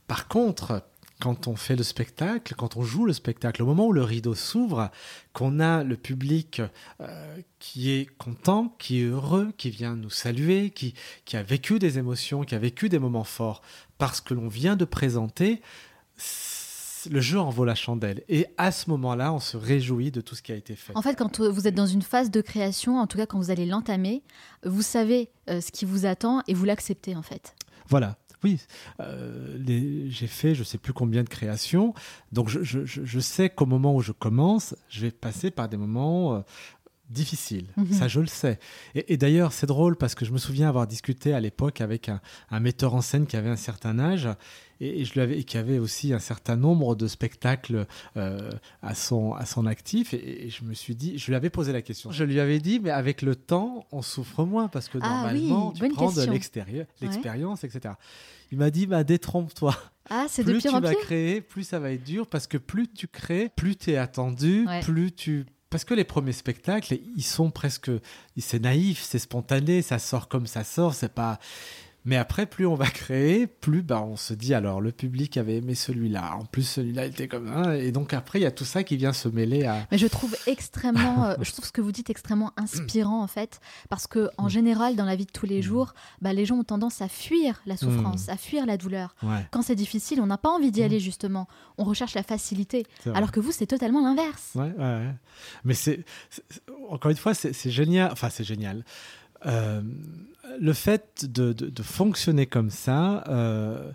Par contre, quand on fait le spectacle, quand on joue le spectacle, au moment où le rideau s'ouvre, qu'on a le public euh, qui est content, qui est heureux, qui vient nous saluer, qui, qui a vécu des émotions, qui a vécu des moments forts, parce que l'on vient de présenter, le jeu en vaut la chandelle. Et à ce moment-là, on se réjouit de tout ce qui a été fait. En fait, quand vous êtes dans une phase de création, en tout cas quand vous allez l'entamer, vous savez euh, ce qui vous attend et vous l'acceptez en fait. Voilà, oui, euh, j'ai fait je sais plus combien de créations, donc je, sais qu'au moment où je commence, je vais passer par des moments difficiles. Mhm. Ça, je le sais. Et, d'ailleurs, c'est drôle parce que je me souviens avoir discuté à l'époque avec un, metteur en scène qui avait un certain âge et, je lui avais, qui avait aussi un certain nombre de spectacles euh, à, son, à son actif. Et, je me suis dit, je lui avais posé la question. Je lui avais dit, mais avec le temps, on souffre moins parce que ah normalement, tu prends de l'extérieur, l'expérience, etc. Il m'a dit, bah, détrompe-toi. Ah, c'est plus de pire tu vas créer, plus ça va être dur parce que plus tu crées, plus tu es attendu, plus tu parce que les premiers spectacles, ils sont presque, c'est naïf, c'est spontané, ça sort comme ça sort, c'est pas. Mais après, plus on va créer, plus bah, on se dit alors le public avait aimé celui-là. En plus, celui-là était comme un. Et donc après, il y a tout ça qui vient se mêler à. Mais je trouve extrêmement, (laughs) euh, je trouve ce que vous dites extrêmement inspirant en fait, parce que en général, dans la vie de tous les jours, bah, les gens ont tendance à fuir la souffrance, à fuir la douleur. Ouais. Quand c'est difficile, on n'a pas envie d'y aller justement. On recherche la facilité. Alors que vous, c'est totalement l'inverse. Ouais. Mais c'est, encore une fois, c'est c'est génial. Enfin, c'est génial. Euh, le fait de, de- de fonctionner comme ça, euh,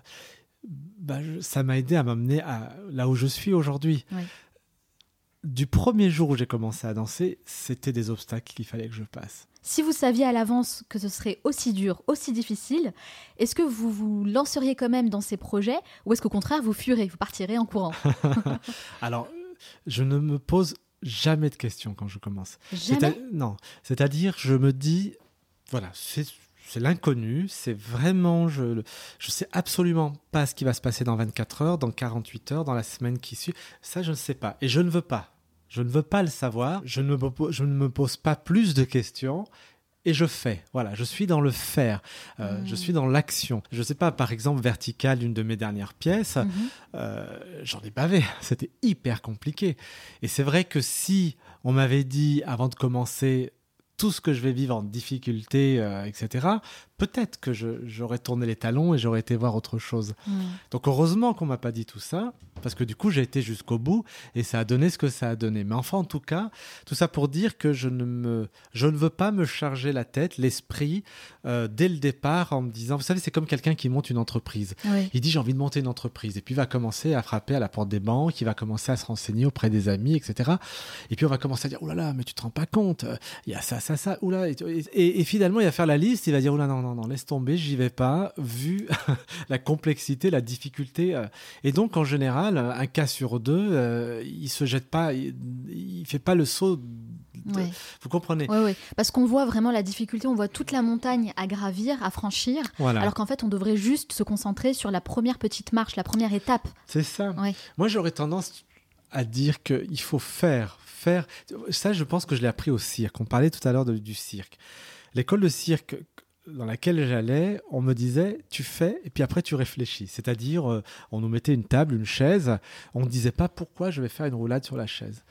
bah, ça m'a aidé à m'amener à là où je suis aujourd'hui. Oui. Du premier jour où j'ai commencé à danser, c'était des obstacles qu'il fallait que je passe. Si vous saviez à l'avance que ce serait aussi dur, aussi difficile, est-ce que vous vous lanceriez quand même dans ces projets ou est-ce qu'au contraire vous fuirez, vous partirez en courant? (laughs) (laughs) Alors, je ne me pose jamais de questions quand je commence. Jamais? Non, c'est-à-dire, je me dis, voilà, c'est c'est l'inconnu, c'est vraiment, je je sais absolument pas ce qui va se passer dans 24 heures, dans 48 heures, dans la semaine qui suit. Ça, je ne sais pas, et je ne veux pas. Je ne veux pas le savoir. Je ne me, je ne me pose pas plus de questions. Et je fais, voilà, je suis dans le faire, Euh, Mm. je suis dans l'action. Je sais pas, par exemple, Vertical, une de mes dernières pièces, Mhm. euh, j'en ai bavé. (laughs) C'était hyper compliqué. Et c'est vrai que si on m'avait dit avant de commencer tout ce que je vais vivre en difficulté, euh, etc., peut-être que j'aurais tourné les talons et j'aurais été voir autre chose. Mm. Donc heureusement qu'on m'a pas dit tout ça, parce que du coup j'ai été jusqu'au bout et ça a donné ce que ça a donné. Mais enfin en tout cas, tout ça pour dire que je ne me, je ne veux pas me charger la tête, l'esprit euh, dès le départ en me disant, vous savez, c'est comme quelqu'un qui monte une entreprise. Oui. Il dit j'ai envie de monter une entreprise et puis il va commencer à frapper à la porte des banques, il va commencer à se renseigner auprès des amis, etc. Et puis on va commencer à dire oh là là mais tu te rends pas compte, il y a ça ça ça oula et, et, et finalement il va faire la liste, il va dire oh là non non non laisse tomber j'y vais pas vu (laughs) la complexité, la difficulté euh. et donc en général un cas sur deux euh, il se jette pas, il, fait pas le saut. de- Ouais. Vous comprenez? Ouais, ouais. Parce qu'on voit vraiment la difficulté, on voit toute la montagne à gravir, à franchir, Voilà, alors qu'en fait on devrait juste se concentrer sur la première petite marche, la première étape. c'est ça. Ouais. Moi, j'aurais tendance à dire qu'il faut faire, faire. Ça, je pense que je l'ai appris au cirque. On parlait tout à l'heure du cirque. L'école de cirque dans laquelle j'allais, on me disait tu fais et puis après tu réfléchis. C'est-à-dire, euh, on nous mettait une table, une chaise. On ne disait pas pourquoi je vais faire une roulade sur la chaise.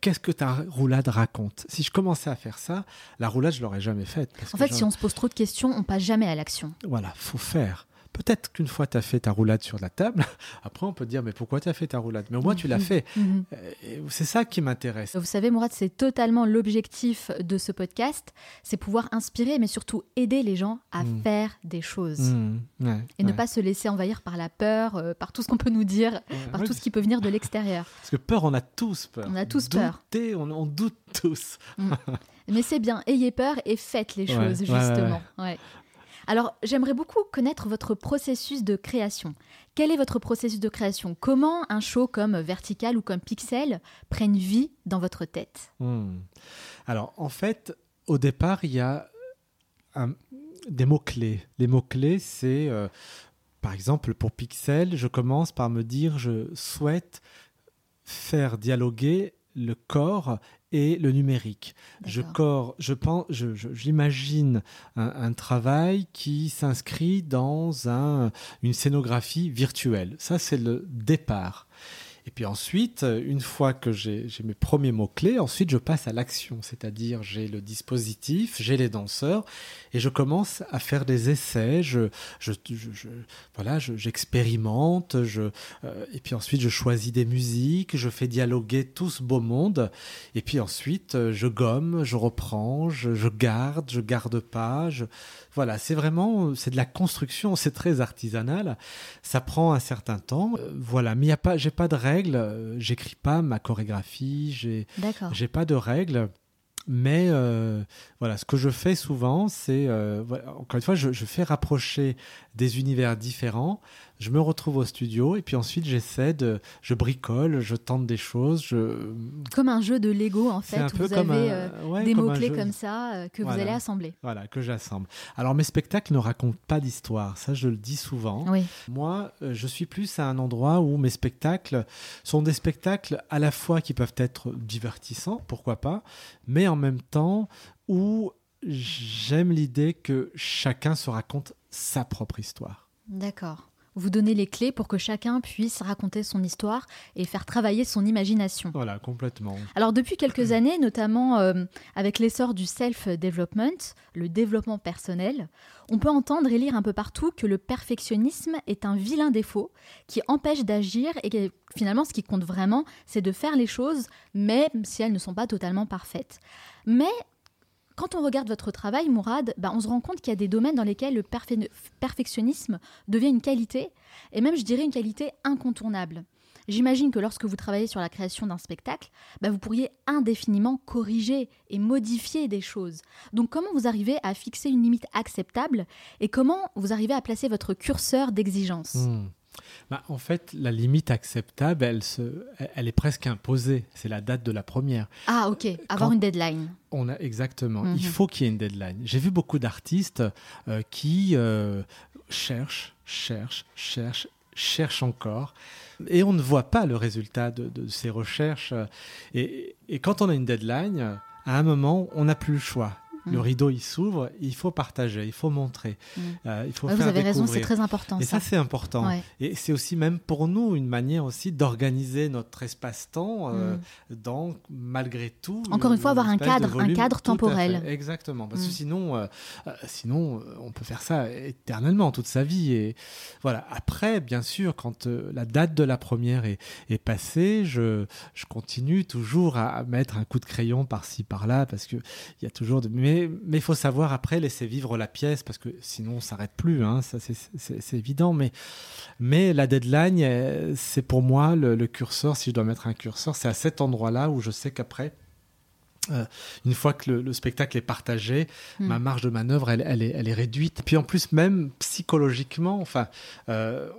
Qu'est-ce que ta roulade raconte? Si je commençais à faire ça, la roulade, je l'aurais jamais faite. En fait, si on se pose trop de questions, on passe jamais à l'action. voilà, faut faire. Peut-être qu'une fois tu as fait ta roulade sur la table, (laughs) après on peut dire mais pourquoi tu as fait ta roulade? Mais au moins tu l'as Mhm. fait. Mhm. Euh, C'est ça qui m'intéresse. Vous savez, Mourad, c'est totalement l'objectif de ce podcast, c'est pouvoir inspirer, mais surtout aider les gens à Mm. faire des choses. Ouais, Et ne pas se laisser envahir par la peur, euh, par tout ce qu'on peut nous dire, Ouais, par tout ce qui peut venir de l'extérieur. Parce que peur, on a tous peur. On a tous peur. On, on doute tous. Mais c'est bien, ayez peur et faites les choses, justement. Alors, j'aimerais beaucoup connaître votre processus de création. Quel est votre processus de création? Comment un show comme Vertical ou comme Pixel prennent vie dans votre tête? Hmm. Alors, en fait, au départ, il y a des mots-clés. Les mots-clés, c'est, euh, par exemple, pour Pixel, je commence par me dire, je souhaite faire dialoguer le corps et le numérique. Je, corps, je pense, je- je- j'imagine un, un travail qui s'inscrit dans un, une scénographie virtuelle. Ça, c'est le départ. Et puis ensuite, euh, une fois que j'ai mes premiers mots-clés, ensuite je passe à l'action, c'est-à-dire j'ai le dispositif, j'ai les danseurs, et je commence à faire des essais, je, voilà, je- j'expérimente, je, euh, et puis ensuite je choisis des musiques, je fais dialoguer tout ce beau monde, et puis ensuite euh, je gomme, je reprends, je, garde, je garde pas, voilà, c'est vraiment, c'est de la construction, c'est très artisanal, ça prend un certain temps, voilà, mais il y a pas, j'ai pas de règles, euh, j'écris pas ma chorégraphie, j'ai, pas de règles. Mais euh, voilà, ce que je fais souvent, c'est, euh, voilà, encore une fois, je, je fais rapprocher des univers différents. Je me retrouve au studio et puis ensuite j'essaie de, je bricole, je tente des choses. Je, Comme un jeu de Lego, en fait, où vous avez un- ouais, des mots-clés comme ça euh, que vous allez assembler. Voilà, que j'assemble. Alors mes spectacles ne racontent pas d'histoire, ça je le dis souvent. Oui, Moi, euh, je suis plus à un endroit où mes spectacles sont des spectacles à la fois qui peuvent être divertissants, pourquoi pas, mais en même temps où j'aime l'idée que chacun se raconte sa propre histoire. D'accord vous donnez les clés pour que chacun puisse raconter son histoire et faire travailler son imagination. Voilà, complètement. Alors depuis quelques (clears throat) années, notamment euh, avec l'essor du self-development, le développement personnel, on peut entendre et lire un peu partout que le perfectionnisme est un vilain défaut qui empêche d'agir et que finalement ce qui compte vraiment, c'est de faire les choses, même si elles ne sont pas totalement parfaites. Mais quand on regarde votre travail, Mourad, bah, on se rend compte qu'il y a des domaines dans lesquels le perfectionnisme devient une qualité, et même je dirais une qualité incontournable. J'imagine que lorsque vous travaillez sur la création d'un spectacle, bah, vous pourriez indéfiniment corriger et modifier des choses. Donc comment vous arrivez à fixer une limite acceptable et comment vous arrivez à placer votre curseur d'exigence? Hmm. Bah, en fait, la limite acceptable, elle, se, elle est presque imposée. C'est la date de la première. Ah, ok. Avoir une deadline. On a exactement. Il mhm. faut qu'il y ait une deadline. J'ai vu beaucoup d'artistes euh, qui euh, cherchent, cherchent, cherchent, cherchent encore. Et on ne voit pas le résultat de, ces recherches. Et, et, quand on a une deadline, à un moment, on n'a plus le choix. Le mm. rideau, il s'ouvre, il faut partager, il faut montrer. Mm. Euh, il faut Vous avez raison, c'est très important. Et ça, c'est important. Et c'est aussi même pour nous une manière aussi d'organiser notre espace-temps euh, mm. dans, malgré tout... Encore une fois, avoir un cadre, un cadre temporel. Exactement. Parce que sinon, euh, sinon, on peut faire ça éternellement, toute sa vie. Et voilà. Après, bien sûr, quand la date de la première est, est passée, je, je continue toujours à mettre un coup de crayon par-ci, par-là, parce qu'il y a toujours... De... Mais mais il faut savoir après laisser vivre la pièce parce que sinon on s'arrête plus, hein, ça c'est évident. Mais, la deadline, euh, c'est pour moi le, curseur, si je dois mettre un curseur, c'est à cet endroit-là où je sais qu'après, euh, une fois que le, spectacle est partagé, hmm. ma marge de manœuvre, elle, elle, est, elle, est, réduite. Puis en plus, même psychologiquement, enfin, euh,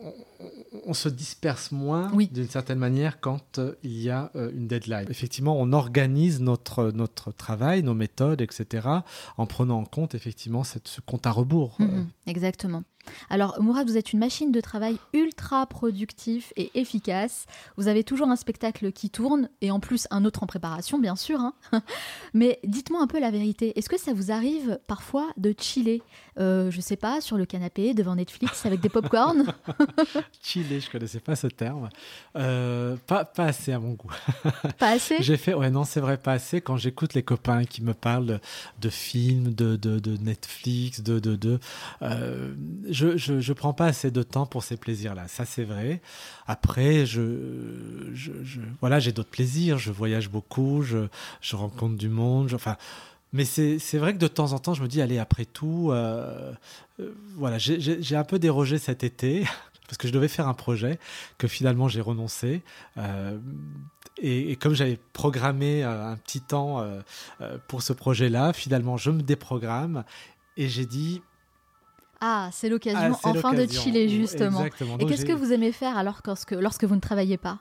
on, se disperse moins d'une certaine manière quand euh, il y a une deadline. Effectivement, on organise notre, notre travail, nos méthodes, etc., en prenant en compte effectivement cette, ce compte à rebours. Mhm, exactement. Alors, Mourad, vous êtes une machine de travail ultra productif et efficace. Vous avez toujours un spectacle qui tourne et en plus un autre en préparation, bien sûr. Hein. (laughs) Mais dites-moi un peu la vérité. Est-ce que ça vous arrive parfois de chiller, euh, je sais pas, sur le canapé devant Netflix avec des pop-corn (laughs) Chiller, je connaissais pas ce terme. Euh, pas, pas assez à mon goût. (laughs) pas assez? J'ai fait, ouais, non, c'est vrai, pas assez. Quand j'écoute les copains qui me parlent de, films, de, de, Netflix, de. de, de euh, je, ne prends pas assez de temps pour ces plaisirs-là. Ça, c'est vrai. Après, je, je, voilà, j'ai d'autres plaisirs. Je voyage beaucoup, je, je rencontre du monde. enfin, mais c'est vrai que de temps en temps, je me dis, allez, après tout, euh, euh, voilà, j'ai un peu dérogé cet été (laughs) parce que je devais faire un projet que finalement j'ai renoncé. Euh, et, comme j'avais programmé un petit temps pour ce projet-là, finalement je me déprogramme et j'ai dit ah, c'est l'occasion ah, enfin de chiller, justement. Et qu'est-ce que vous aimez faire alors lorsque, lorsque vous ne travaillez pas?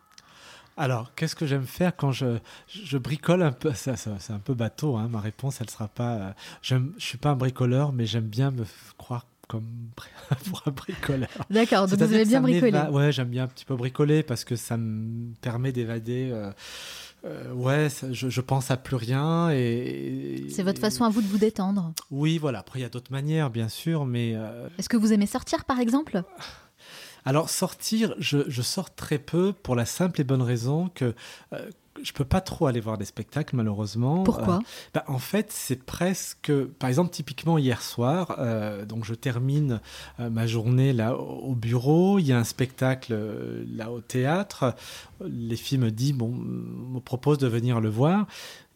Alors, qu'est-ce que j'aime faire quand je, je bricole un peu? Ça, C'est un peu bateau, hein, ma réponse, elle sera pas. Euh, je ne suis pas un bricoleur, mais j'aime bien me croire comme (laughs) pour un bricoleur. D'accord, donc vous aimez bien bricoler. Ouais, j'aime bien un petit peu bricoler parce que ça me permet d'évader. Euh, euh, ouais, je, je, pense à plus rien et. C'est votre façon à vous de vous détendre. Oui, voilà. Après, il y a d'autres manières, bien sûr, mais. Euh, Est-ce que vous aimez sortir, par exemple? Alors sortir, je, je, sors très peu pour la simple et bonne raison que euh, je peux pas trop aller voir des spectacles malheureusement. Pourquoi bah, En fait, c'est presque, par exemple, typiquement hier soir, donc je termine ma journée là au bureau, il y a un spectacle là au théâtre les filles me disent, bon, me propose de venir le voir.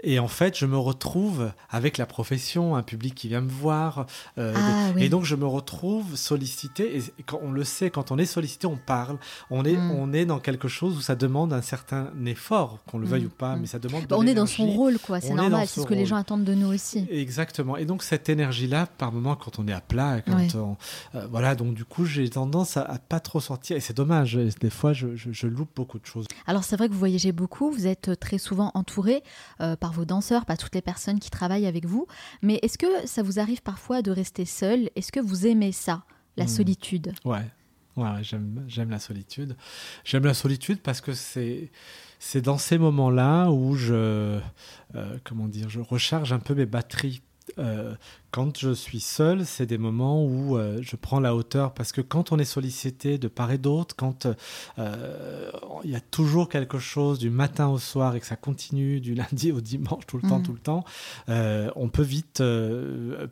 Et en fait, je me retrouve avec la profession, un public qui vient me voir. Euh, ah et donc, je me retrouve sollicité. Et quand on le sait, quand on est sollicité, on parle. On est, hmm. on est dans quelque chose où ça demande un certain effort, qu'on le veuille hmm. ou pas, mais ça demande. On est dans son rôle, quoi. C'est normal. C'est ce que les gens attendent de nous aussi. Exactement. Et donc, cette énergie-là, par moment, quand on est à plat, quand on, euh, voilà. Donc, du coup, j'ai tendance à, pas trop sortir. Et c'est dommage. Des fois, je, je loupe beaucoup de choses. Alors c'est vrai que vous voyagez beaucoup, vous êtes très souvent entouré euh, par vos danseurs, par toutes les personnes qui travaillent avec vous, mais est-ce que ça vous arrive parfois de rester seul? Est-ce que vous aimez ça, la hmm. solitude? Ouais, ouais j'aime la solitude. J'aime la solitude parce que c'est c'est dans ces moments-là où je, euh, comment dire, je recharge un peu mes batteries euh, quand je suis seul, c'est des moments où euh, je prends la hauteur parce que quand on est sollicité de part et d'autre, quand euh, il y a toujours quelque chose du matin au soir et que ça continue du (laughs) lundi au dimanche tout le temps, Mhm. tout le temps, on peut vite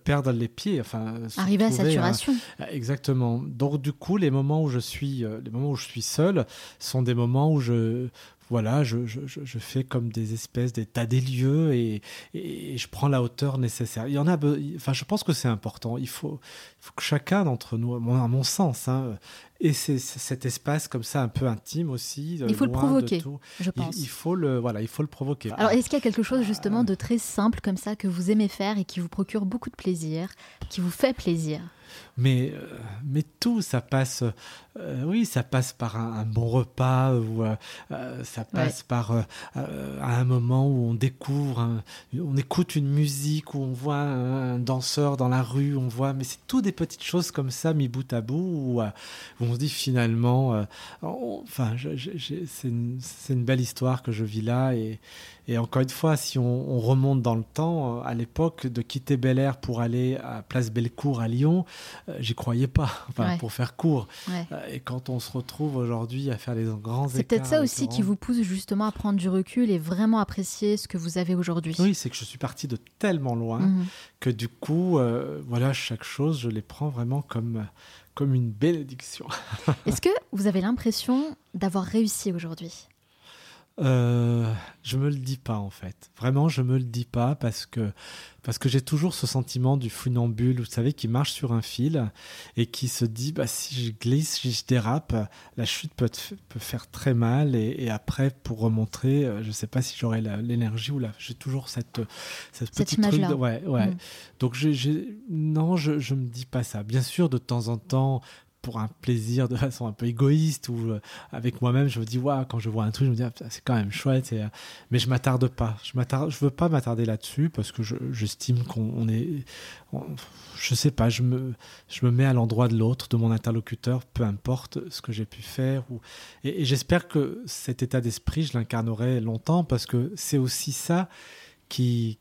perdre les pieds. Enfin, Arriver à retrouver, saturation. hein. Exactement. Donc du coup, les moments où je suis, les moments où je suis seul, sont des moments où je voilà, je, je, je- fais comme des espèces d'états des lieux et, et je prends la hauteur nécessaire. Il y en a, enfin, je pense que c'est important. Il faut, il faut que chacun d'entre nous, à mon, sens, hein, ait ces- cet espace comme ça un peu intime aussi. Il faut le provoquer, tout. Je Il, pense. il faut le, voilà, il faut le provoquer. Alors, est-ce qu'il y a quelque chose justement de très simple comme ça que vous aimez faire et qui vous procure beaucoup de plaisir, qui vous fait plaisir? Mais, euh, mais tout, ça passe, euh, oui, ça passe par un, un bon repas ou euh, ça passe par euh, à un moment où on découvre, un- on écoute une musique, où on voit un, un danseur dans la rue, on voit, mais c'est tout des petites choses comme ça mis bout à bout où, où on se dit finalement, on- enfin, c'est une, c'est une belle histoire que je vis là et, et encore une fois, si on, on remonte dans le temps, euh, à l'époque, de quitter Bel Air pour aller à Place Bellecour à Lyon, euh, j'y croyais pas, (laughs) enfin, Ouais. pour faire court. Ouais. Euh, Et quand on se retrouve aujourd'hui à faire les grands. C'est peut-être ça aussi qui vous pousse justement à prendre du recul et vraiment apprécier ce que vous avez aujourd'hui. Oui, c'est que je suis parti de tellement loin Mhm. que du coup, euh, voilà, chaque chose, je les prends vraiment comme, comme une bénédiction. (laughs) Est-ce que vous avez l'impression d'avoir réussi aujourd'hui? Euh, je me le dis pas en fait. Vraiment, je me le dis pas parce que parce que j'ai toujours ce sentiment du funambule, vous savez, qui marche sur un fil et qui se dit bah si je glisse, si je dérape, la chute peut peut faire très mal et, et après pour remonter, euh, je sais pas si j'aurai l'énergie ou la. J'ai toujours cette cette, Cette petit truc image-là. de ouais ouais. Mm. Donc j'ai non, je je me dis pas ça. Bien sûr, de temps en temps pour un plaisir de façon un peu égoïste ou euh, avec moi-même je me dis waouh quand je vois un truc je me dis ah, c'est quand même chouette et, euh, mais je m'attarde pas. Je m'attarde je veux pas m'attarder là-dessus parce que je- j'estime qu'on on est je sais pas je me je me mets à l'endroit de l'autre de mon interlocuteur peu importe ce que j'ai pu faire ou et j'espère que cet état d'esprit je l'incarnerai longtemps parce que c'est aussi ça qui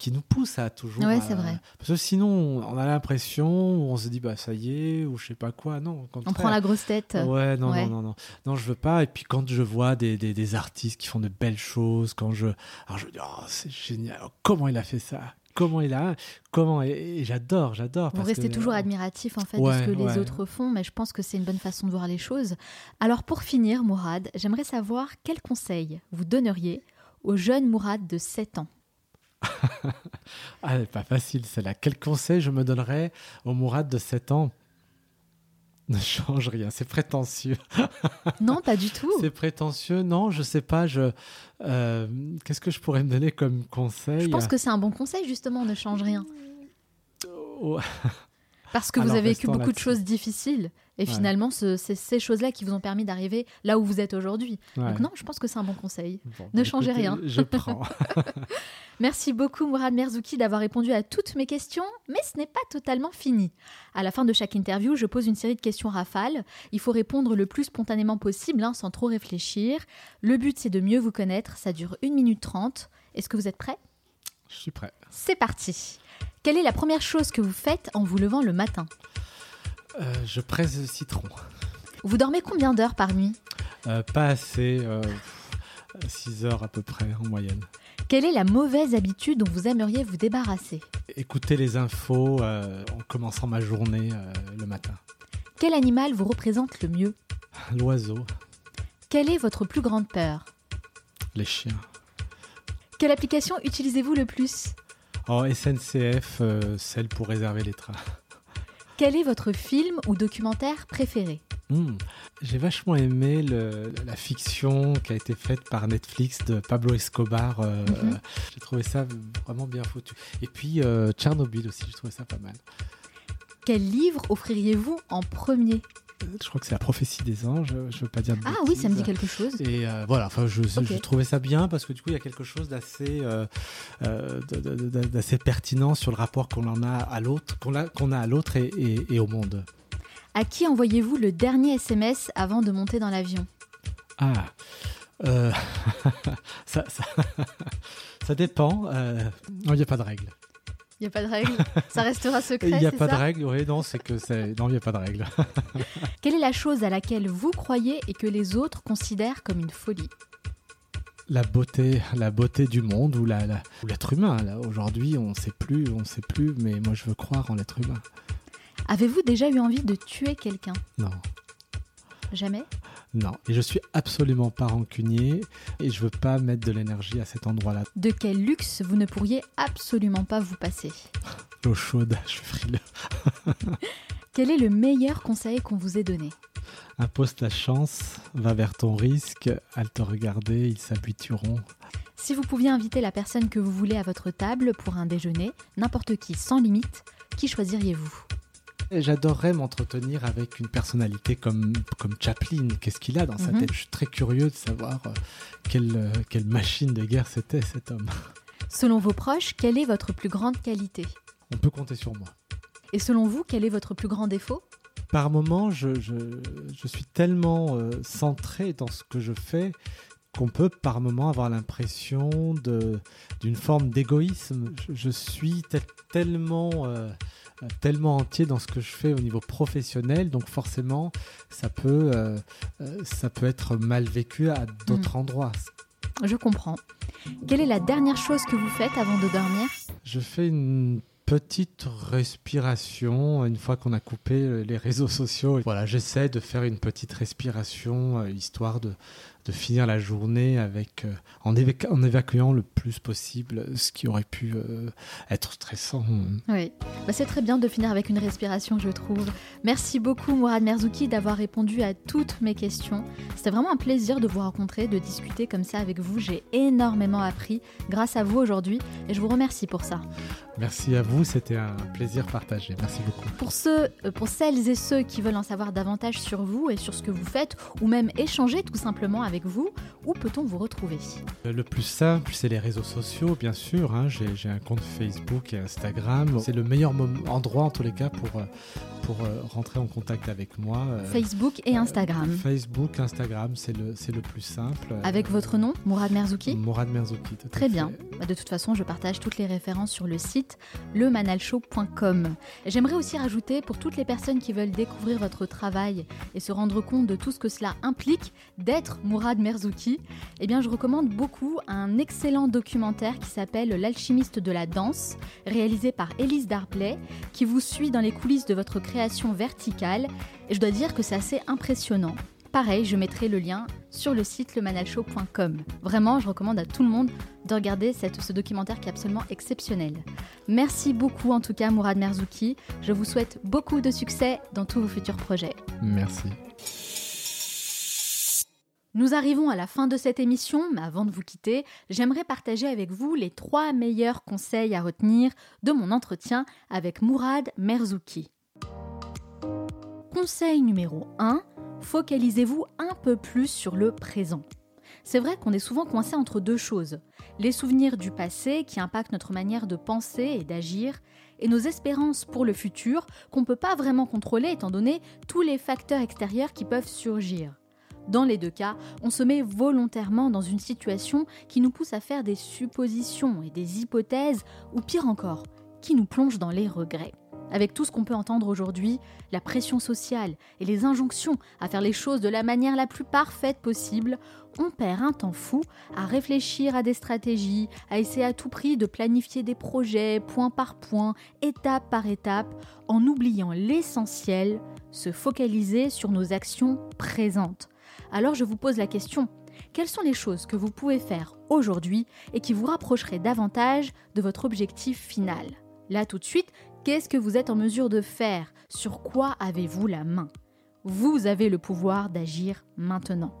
qui nous pousse à toujours Ouais, à- c'est vrai. parce que sinon on a l'impression on se dit bah ça y est ou je sais pas quoi non On prend la grosse tête. Ouais, non, Ouais. non, non, non. Non, je veux pas. Et puis quand je vois des, des, des artistes qui font de belles choses, quand je. Alors je me dis, oh, c'est génial. Alors, comment il a fait ça? Comment il a. Comment. Et, et j'adore, j'adore. Vous restez que- toujours admiratif en fait de ce que les autres font, mais je pense que c'est une bonne façon de voir les choses. Alors pour finir, Mourad, j'aimerais savoir quel conseil vous donneriez au jeune Mourad de 7 ans? (laughs) Ah, elle est pas facile, celle-là. Quel conseil je me donnerais au Mourad de 7 ans? Ne change rien, c'est prétentieux. (laughs) Non, pas du tout. C'est prétentieux, non, je sais pas. Je, euh, qu'est-ce que je pourrais me donner comme conseil? Je pense que c'est un bon conseil justement, ne change rien. Oh, Parce que vous avez vécu beaucoup de choses difficiles. Et Ouais. finalement, ce- c'est ces choses-là qui vous ont permis d'arriver là où vous êtes aujourd'hui. ouais. Donc non, je pense que c'est un bon conseil. Bon, ne bah, changez écoutez, rien. Je (laughs) prends. (laughs) Merci beaucoup Mourad Merzouki d'avoir répondu à toutes mes questions, mais ce n'est pas totalement fini. À la fin de chaque interview, je pose une série de questions rafales. Il faut répondre le plus spontanément possible, hein, sans trop réfléchir. Le but, c'est de mieux vous connaître. Ça dure 1 minute 30. Est-ce que vous êtes prêt je suis prêt. C'est parti. Quelle est la première chose que vous faites en vous levant le matin? Euh, je presse le citron. Vous dormez combien d'heures par nuit? Euh, pas assez. 6 heures à peu près en moyenne. Quelle est la mauvaise habitude dont vous aimeriez vous débarrasser? Écouter les infos euh, en commençant ma journée euh, le matin. Quel animal vous représente le mieux? L'oiseau, Quelle est votre plus grande peur? Les chiens. Quelle application utilisez-vous le plus? Oh, SNCF, euh, celle pour réserver les trains. Quel est votre film ou documentaire préféré? Hmm. J'ai vachement aimé le- la fiction qui a été faite par Netflix de Pablo Escobar. euh, Mhm. J'ai trouvé ça vraiment bien foutu. Et puis euh, Tchernobyl aussi, j'ai trouvé ça pas mal. Quel livre offririez-vous en premier? Euh, Je crois que c'est la prophétie des anges, je veux pas dire de Ah oui, ça me dit quelque chose. Et euh, voilà, enfin, je, trouvais ça bien parce que du coup, il y a quelque chose d'assez, euh, euh, d'assez pertinent sur le rapport qu'on en a à l'autre, qu'on a, qu'on a à l'autre et, et- et au monde. À qui envoyez-vous le dernier SMS avant de monter dans l'avion? Ah, euh, (laughs) ça, ça, (laughs) ça dépend. euh, non, il n'y a pas de règle. Il n'y a pas de règle Ça restera (laughs) secret Il n'y a pas de règle, oui, non, c'est que. Non, il n'y a pas de règle. Quelle est la chose à laquelle vous croyez et que les autres considèrent comme une folie? La beauté, la beauté du monde ou la, la- l'être humain. Aujourd'hui, on ne sait plus, on sait plus, mais moi je veux croire en l'être humain. Avez-vous déjà eu envie de tuer quelqu'un? Non, Jamais non. Et je suis absolument pas rancunier et je veux pas mettre de l'énergie à cet endroit-là. De quel luxe vous ne pourriez absolument pas vous passer? L'eau chaude, (laughs) je suis frileux. (laughs) Quel est le meilleur conseil qu'on vous ait donné? Impose ta chance, va vers ton risque, à te regarder, ils s'habitueront. Si vous pouviez inviter la personne que vous voulez à votre table pour un déjeuner, n'importe qui, sans limite, qui choisiriez-vous? J'adorerais m'entretenir avec une personnalité comme, comme Chaplin. Qu'est-ce qu'il a dans sa Mhm. tête? Je suis très curieux de savoir euh, quelle, euh, quelle machine de guerre c'était cet homme. (laughs) Selon vos proches, quelle est votre plus grande qualité? On peut compter sur moi. Et selon vous, quel est votre plus grand défaut? Par moments, je, je, je suis tellement euh, centré dans ce que je fais qu'on peut par moments avoir l'impression d'une forme d'égoïsme. Je, je suis tel- tellement, euh, tellement entier dans ce que je fais au niveau professionnel, donc forcément, ça peut, euh, euh, ça peut être mal vécu à d'autres endroits. Je comprends. Quelle est la dernière chose que vous faites avant de dormir? Je fais une petite respiration une fois qu'on a coupé les réseaux sociaux. Voilà, j'essaie de faire une petite respiration euh, histoire de, de finir la journée avec euh, en, évac- en évacuant le plus possible ce qui aurait pu euh, être stressant. Oui, Bah, c'est très bien de finir avec une respiration, je trouve. Merci beaucoup, Mourad Merzouki, d'avoir répondu à toutes mes questions. C'était vraiment un plaisir de vous rencontrer, de discuter comme ça avec vous. J'ai énormément appris grâce à vous aujourd'hui et je vous remercie pour ça. Merci à vous, c'était un plaisir partagé. Merci beaucoup. Pour, ceux, euh, pour celles et ceux qui veulent en savoir davantage sur vous et sur ce que vous faites, ou même échanger tout simplement avec vous, où peut-on vous retrouver? Le plus simple, c'est les réseaux sociaux, bien sûr. hein. J'ai un compte Facebook et Instagram. C'est le meilleur endroit, en tous les cas, pour, euh, pour euh, rentrer en contact avec moi. Euh, Facebook et Instagram. Facebook, Instagram, c'est le, c'est le plus simple. Avec votre nom, Mourad Merzouki? Mourad Merzouki. tout Très bien. Bah, De toute façon, je partage toutes les références sur le site lemanalshow.com. J'aimerais aussi rajouter pour toutes les personnes qui veulent découvrir votre travail et se rendre compte de tout ce que cela implique d'être Mourad Merzouki, eh bien je recommande beaucoup un excellent documentaire qui s'appelle L'alchimiste de la danse, réalisé par Élise Darblay, qui vous suit dans les coulisses de votre création verticale et je dois dire que c'est assez impressionnant. Pareil, je mettrai le lien sur le site lemanalshow.com. Vraiment, je recommande à tout le monde de regarder ce documentaire qui est absolument exceptionnel. Merci beaucoup en tout cas Mourad Merzouki. Je vous souhaite beaucoup de succès dans tous vos futurs projets. Merci. Nous arrivons à la fin de cette émission, mais avant de vous quitter, j'aimerais partager avec vous les trois meilleurs conseils à retenir de mon entretien avec Mourad Merzouki. Conseil numéro 1, focalisez-vous un peu plus sur le présent. C'est vrai qu'on est souvent coincé entre deux choses. Les souvenirs du passé qui impactent notre manière de penser et d'agir, et nos espérances pour le futur qu'on ne peut pas vraiment contrôler étant donné tous les facteurs extérieurs qui peuvent surgir. Dans les deux cas, on se met volontairement dans une situation qui nous pousse à faire des suppositions et des hypothèses, ou pire encore, qui nous plonge dans les regrets. Avec tout ce qu'on peut entendre aujourd'hui, la pression sociale et les injonctions à faire les choses de la manière la plus parfaite possible, on perd un temps fou à réfléchir à des stratégies, à essayer à tout prix de planifier des projets point par point, étape par étape, en oubliant l'essentiel, se focaliser sur nos actions présentes. Alors je vous pose la question, quelles sont les choses que vous pouvez faire aujourd'hui et qui vous rapprocheraient davantage de votre objectif final? Là tout de suite, qu'est-ce que vous êtes en mesure de faire? Sur quoi avez-vous la main? Vous avez le pouvoir d'agir maintenant.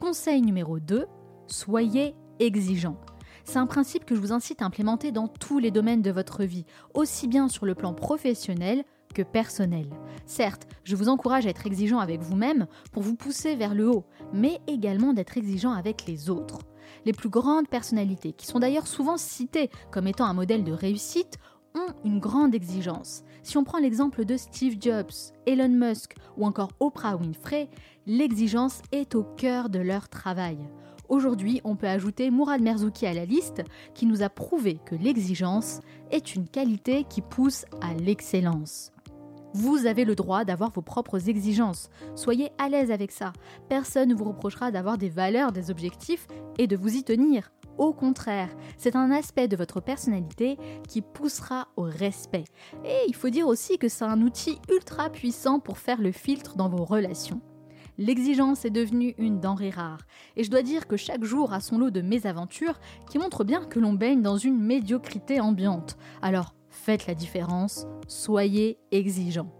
Conseil numéro 2, soyez exigeant. C'est un principe que je vous incite à implémenter dans tous les domaines de votre vie, aussi bien sur le plan professionnel que personnel. Certes, je vous encourage à être exigeant avec vous-même pour vous pousser vers le haut, mais également d'être exigeant avec les autres. Les plus grandes personnalités, qui sont d'ailleurs souvent citées comme étant un modèle de réussite, ont une grande exigence. Si on prend l'exemple de Steve Jobs, Elon Musk ou encore Oprah Winfrey, l'exigence est au cœur de leur travail. Aujourd'hui, on peut ajouter Mourad Merzouki à la liste, qui nous a prouvé que l'exigence est une qualité qui pousse à l'excellence. Vous avez le droit d'avoir vos propres exigences. Soyez à l'aise avec ça. Personne ne vous reprochera d'avoir des valeurs, des objectifs et de vous y tenir. Au contraire, c'est un aspect de votre personnalité qui poussera au respect. Et il faut dire aussi que c'est un outil ultra puissant pour faire le filtre dans vos relations. L'exigence est devenue une denrée rare, et je dois dire que chaque jour a son lot de mésaventures qui montrent bien que l'on baigne dans une médiocrité ambiante. Alors, faites la différence, soyez exigeant.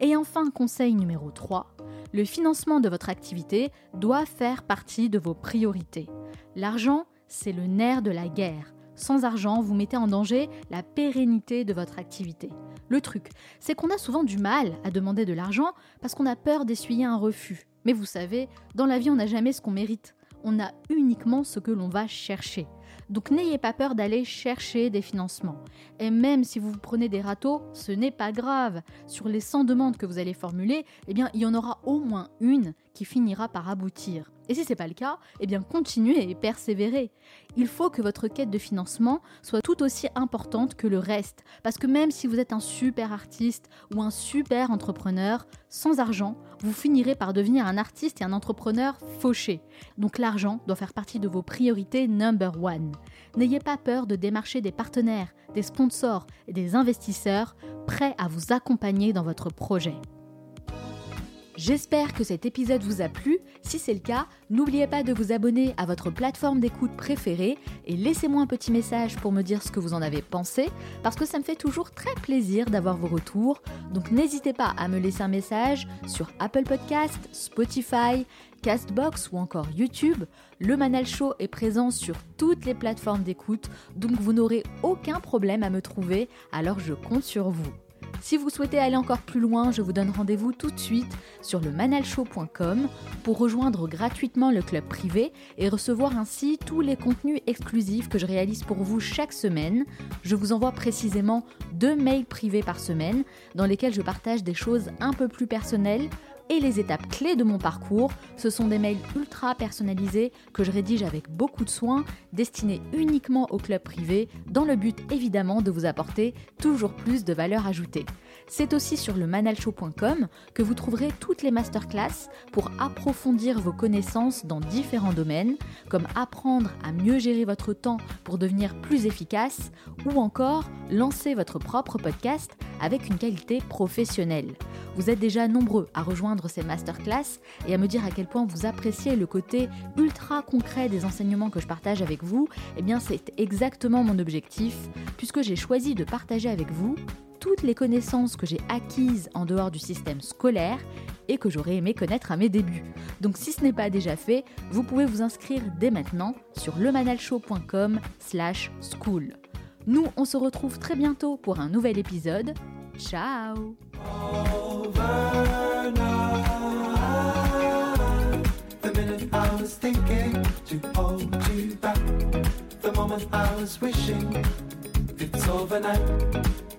Et enfin, conseil numéro 3, le financement de votre activité doit faire partie de vos priorités. L'argent, c'est le nerf de la guerre. Sans argent, vous mettez en danger la pérennité de votre activité. Le truc, c'est qu'on a souvent du mal à demander de l'argent parce qu'on a peur d'essuyer un refus. Mais vous savez, dans la vie, on n'a jamais ce qu'on mérite. On a uniquement ce que l'on va chercher. Donc n'ayez pas peur d'aller chercher des financements. Et même si vous prenez des râteaux, ce n'est pas grave. Sur les 100 demandes que vous allez formuler, eh bien, il y en aura au moins une qui finira par aboutir. Et si ce n'est pas le cas, eh bien continuez et persévérez. Il faut que votre quête de financement soit tout aussi importante que le reste, parce que même si vous êtes un super artiste ou un super entrepreneur, sans argent, vous finirez par devenir un artiste et un entrepreneur fauché. Donc l'argent doit faire partie de vos priorités number one. N'ayez pas peur de démarcher des partenaires, des sponsors et des investisseurs prêts à vous accompagner dans votre projet. J'espère que cet épisode vous a plu. Si c'est le cas, n'oubliez pas de vous abonner à votre plateforme d'écoute préférée et laissez-moi un petit message pour me dire ce que vous en avez pensé, parce que ça me fait toujours très plaisir d'avoir vos retours. Donc n'hésitez pas à me laisser un message sur Apple Podcast, Spotify, Castbox ou encore YouTube. Le Manal Show est présent sur toutes les plateformes d'écoute, donc vous n'aurez aucun problème à me trouver, alors je compte sur vous. Si vous souhaitez aller encore plus loin, je vous donne rendez-vous tout de suite sur le manalshow.com pour rejoindre gratuitement le club privé et recevoir ainsi tous les contenus exclusifs que je réalise pour vous chaque semaine. Je vous envoie précisément deux mails privés par semaine dans lesquels je partage des choses un peu plus personnelles et les étapes clés de mon parcours. Ce sont des mails ultra personnalisés que je rédige avec beaucoup de soin, destinés uniquement au club privé, dans le but évidemment de vous apporter toujours plus de valeur ajoutée. C'est aussi sur le manalshow.com que vous trouverez toutes les masterclass pour approfondir vos connaissances dans différents domaines, comme apprendre à mieux gérer votre temps pour devenir plus efficace, ou encore lancer votre propre podcast avec une qualité professionnelle. Vous êtes déjà nombreux à rejoindre ces masterclass et à me dire à quel point vous appréciez le côté ultra concret des enseignements que je partage avec vous. Eh bien, c'est exactement mon objectif, puisque j'ai choisi de partager avec vous toutes les connaissances que j'ai acquises en dehors du système scolaire et que j'aurais aimé connaître à mes débuts. Donc si ce n'est pas déjà fait, vous pouvez vous inscrire dès maintenant sur lemanalshow.com slash school. Nous, on se retrouve très bientôt pour un nouvel épisode. Ciao.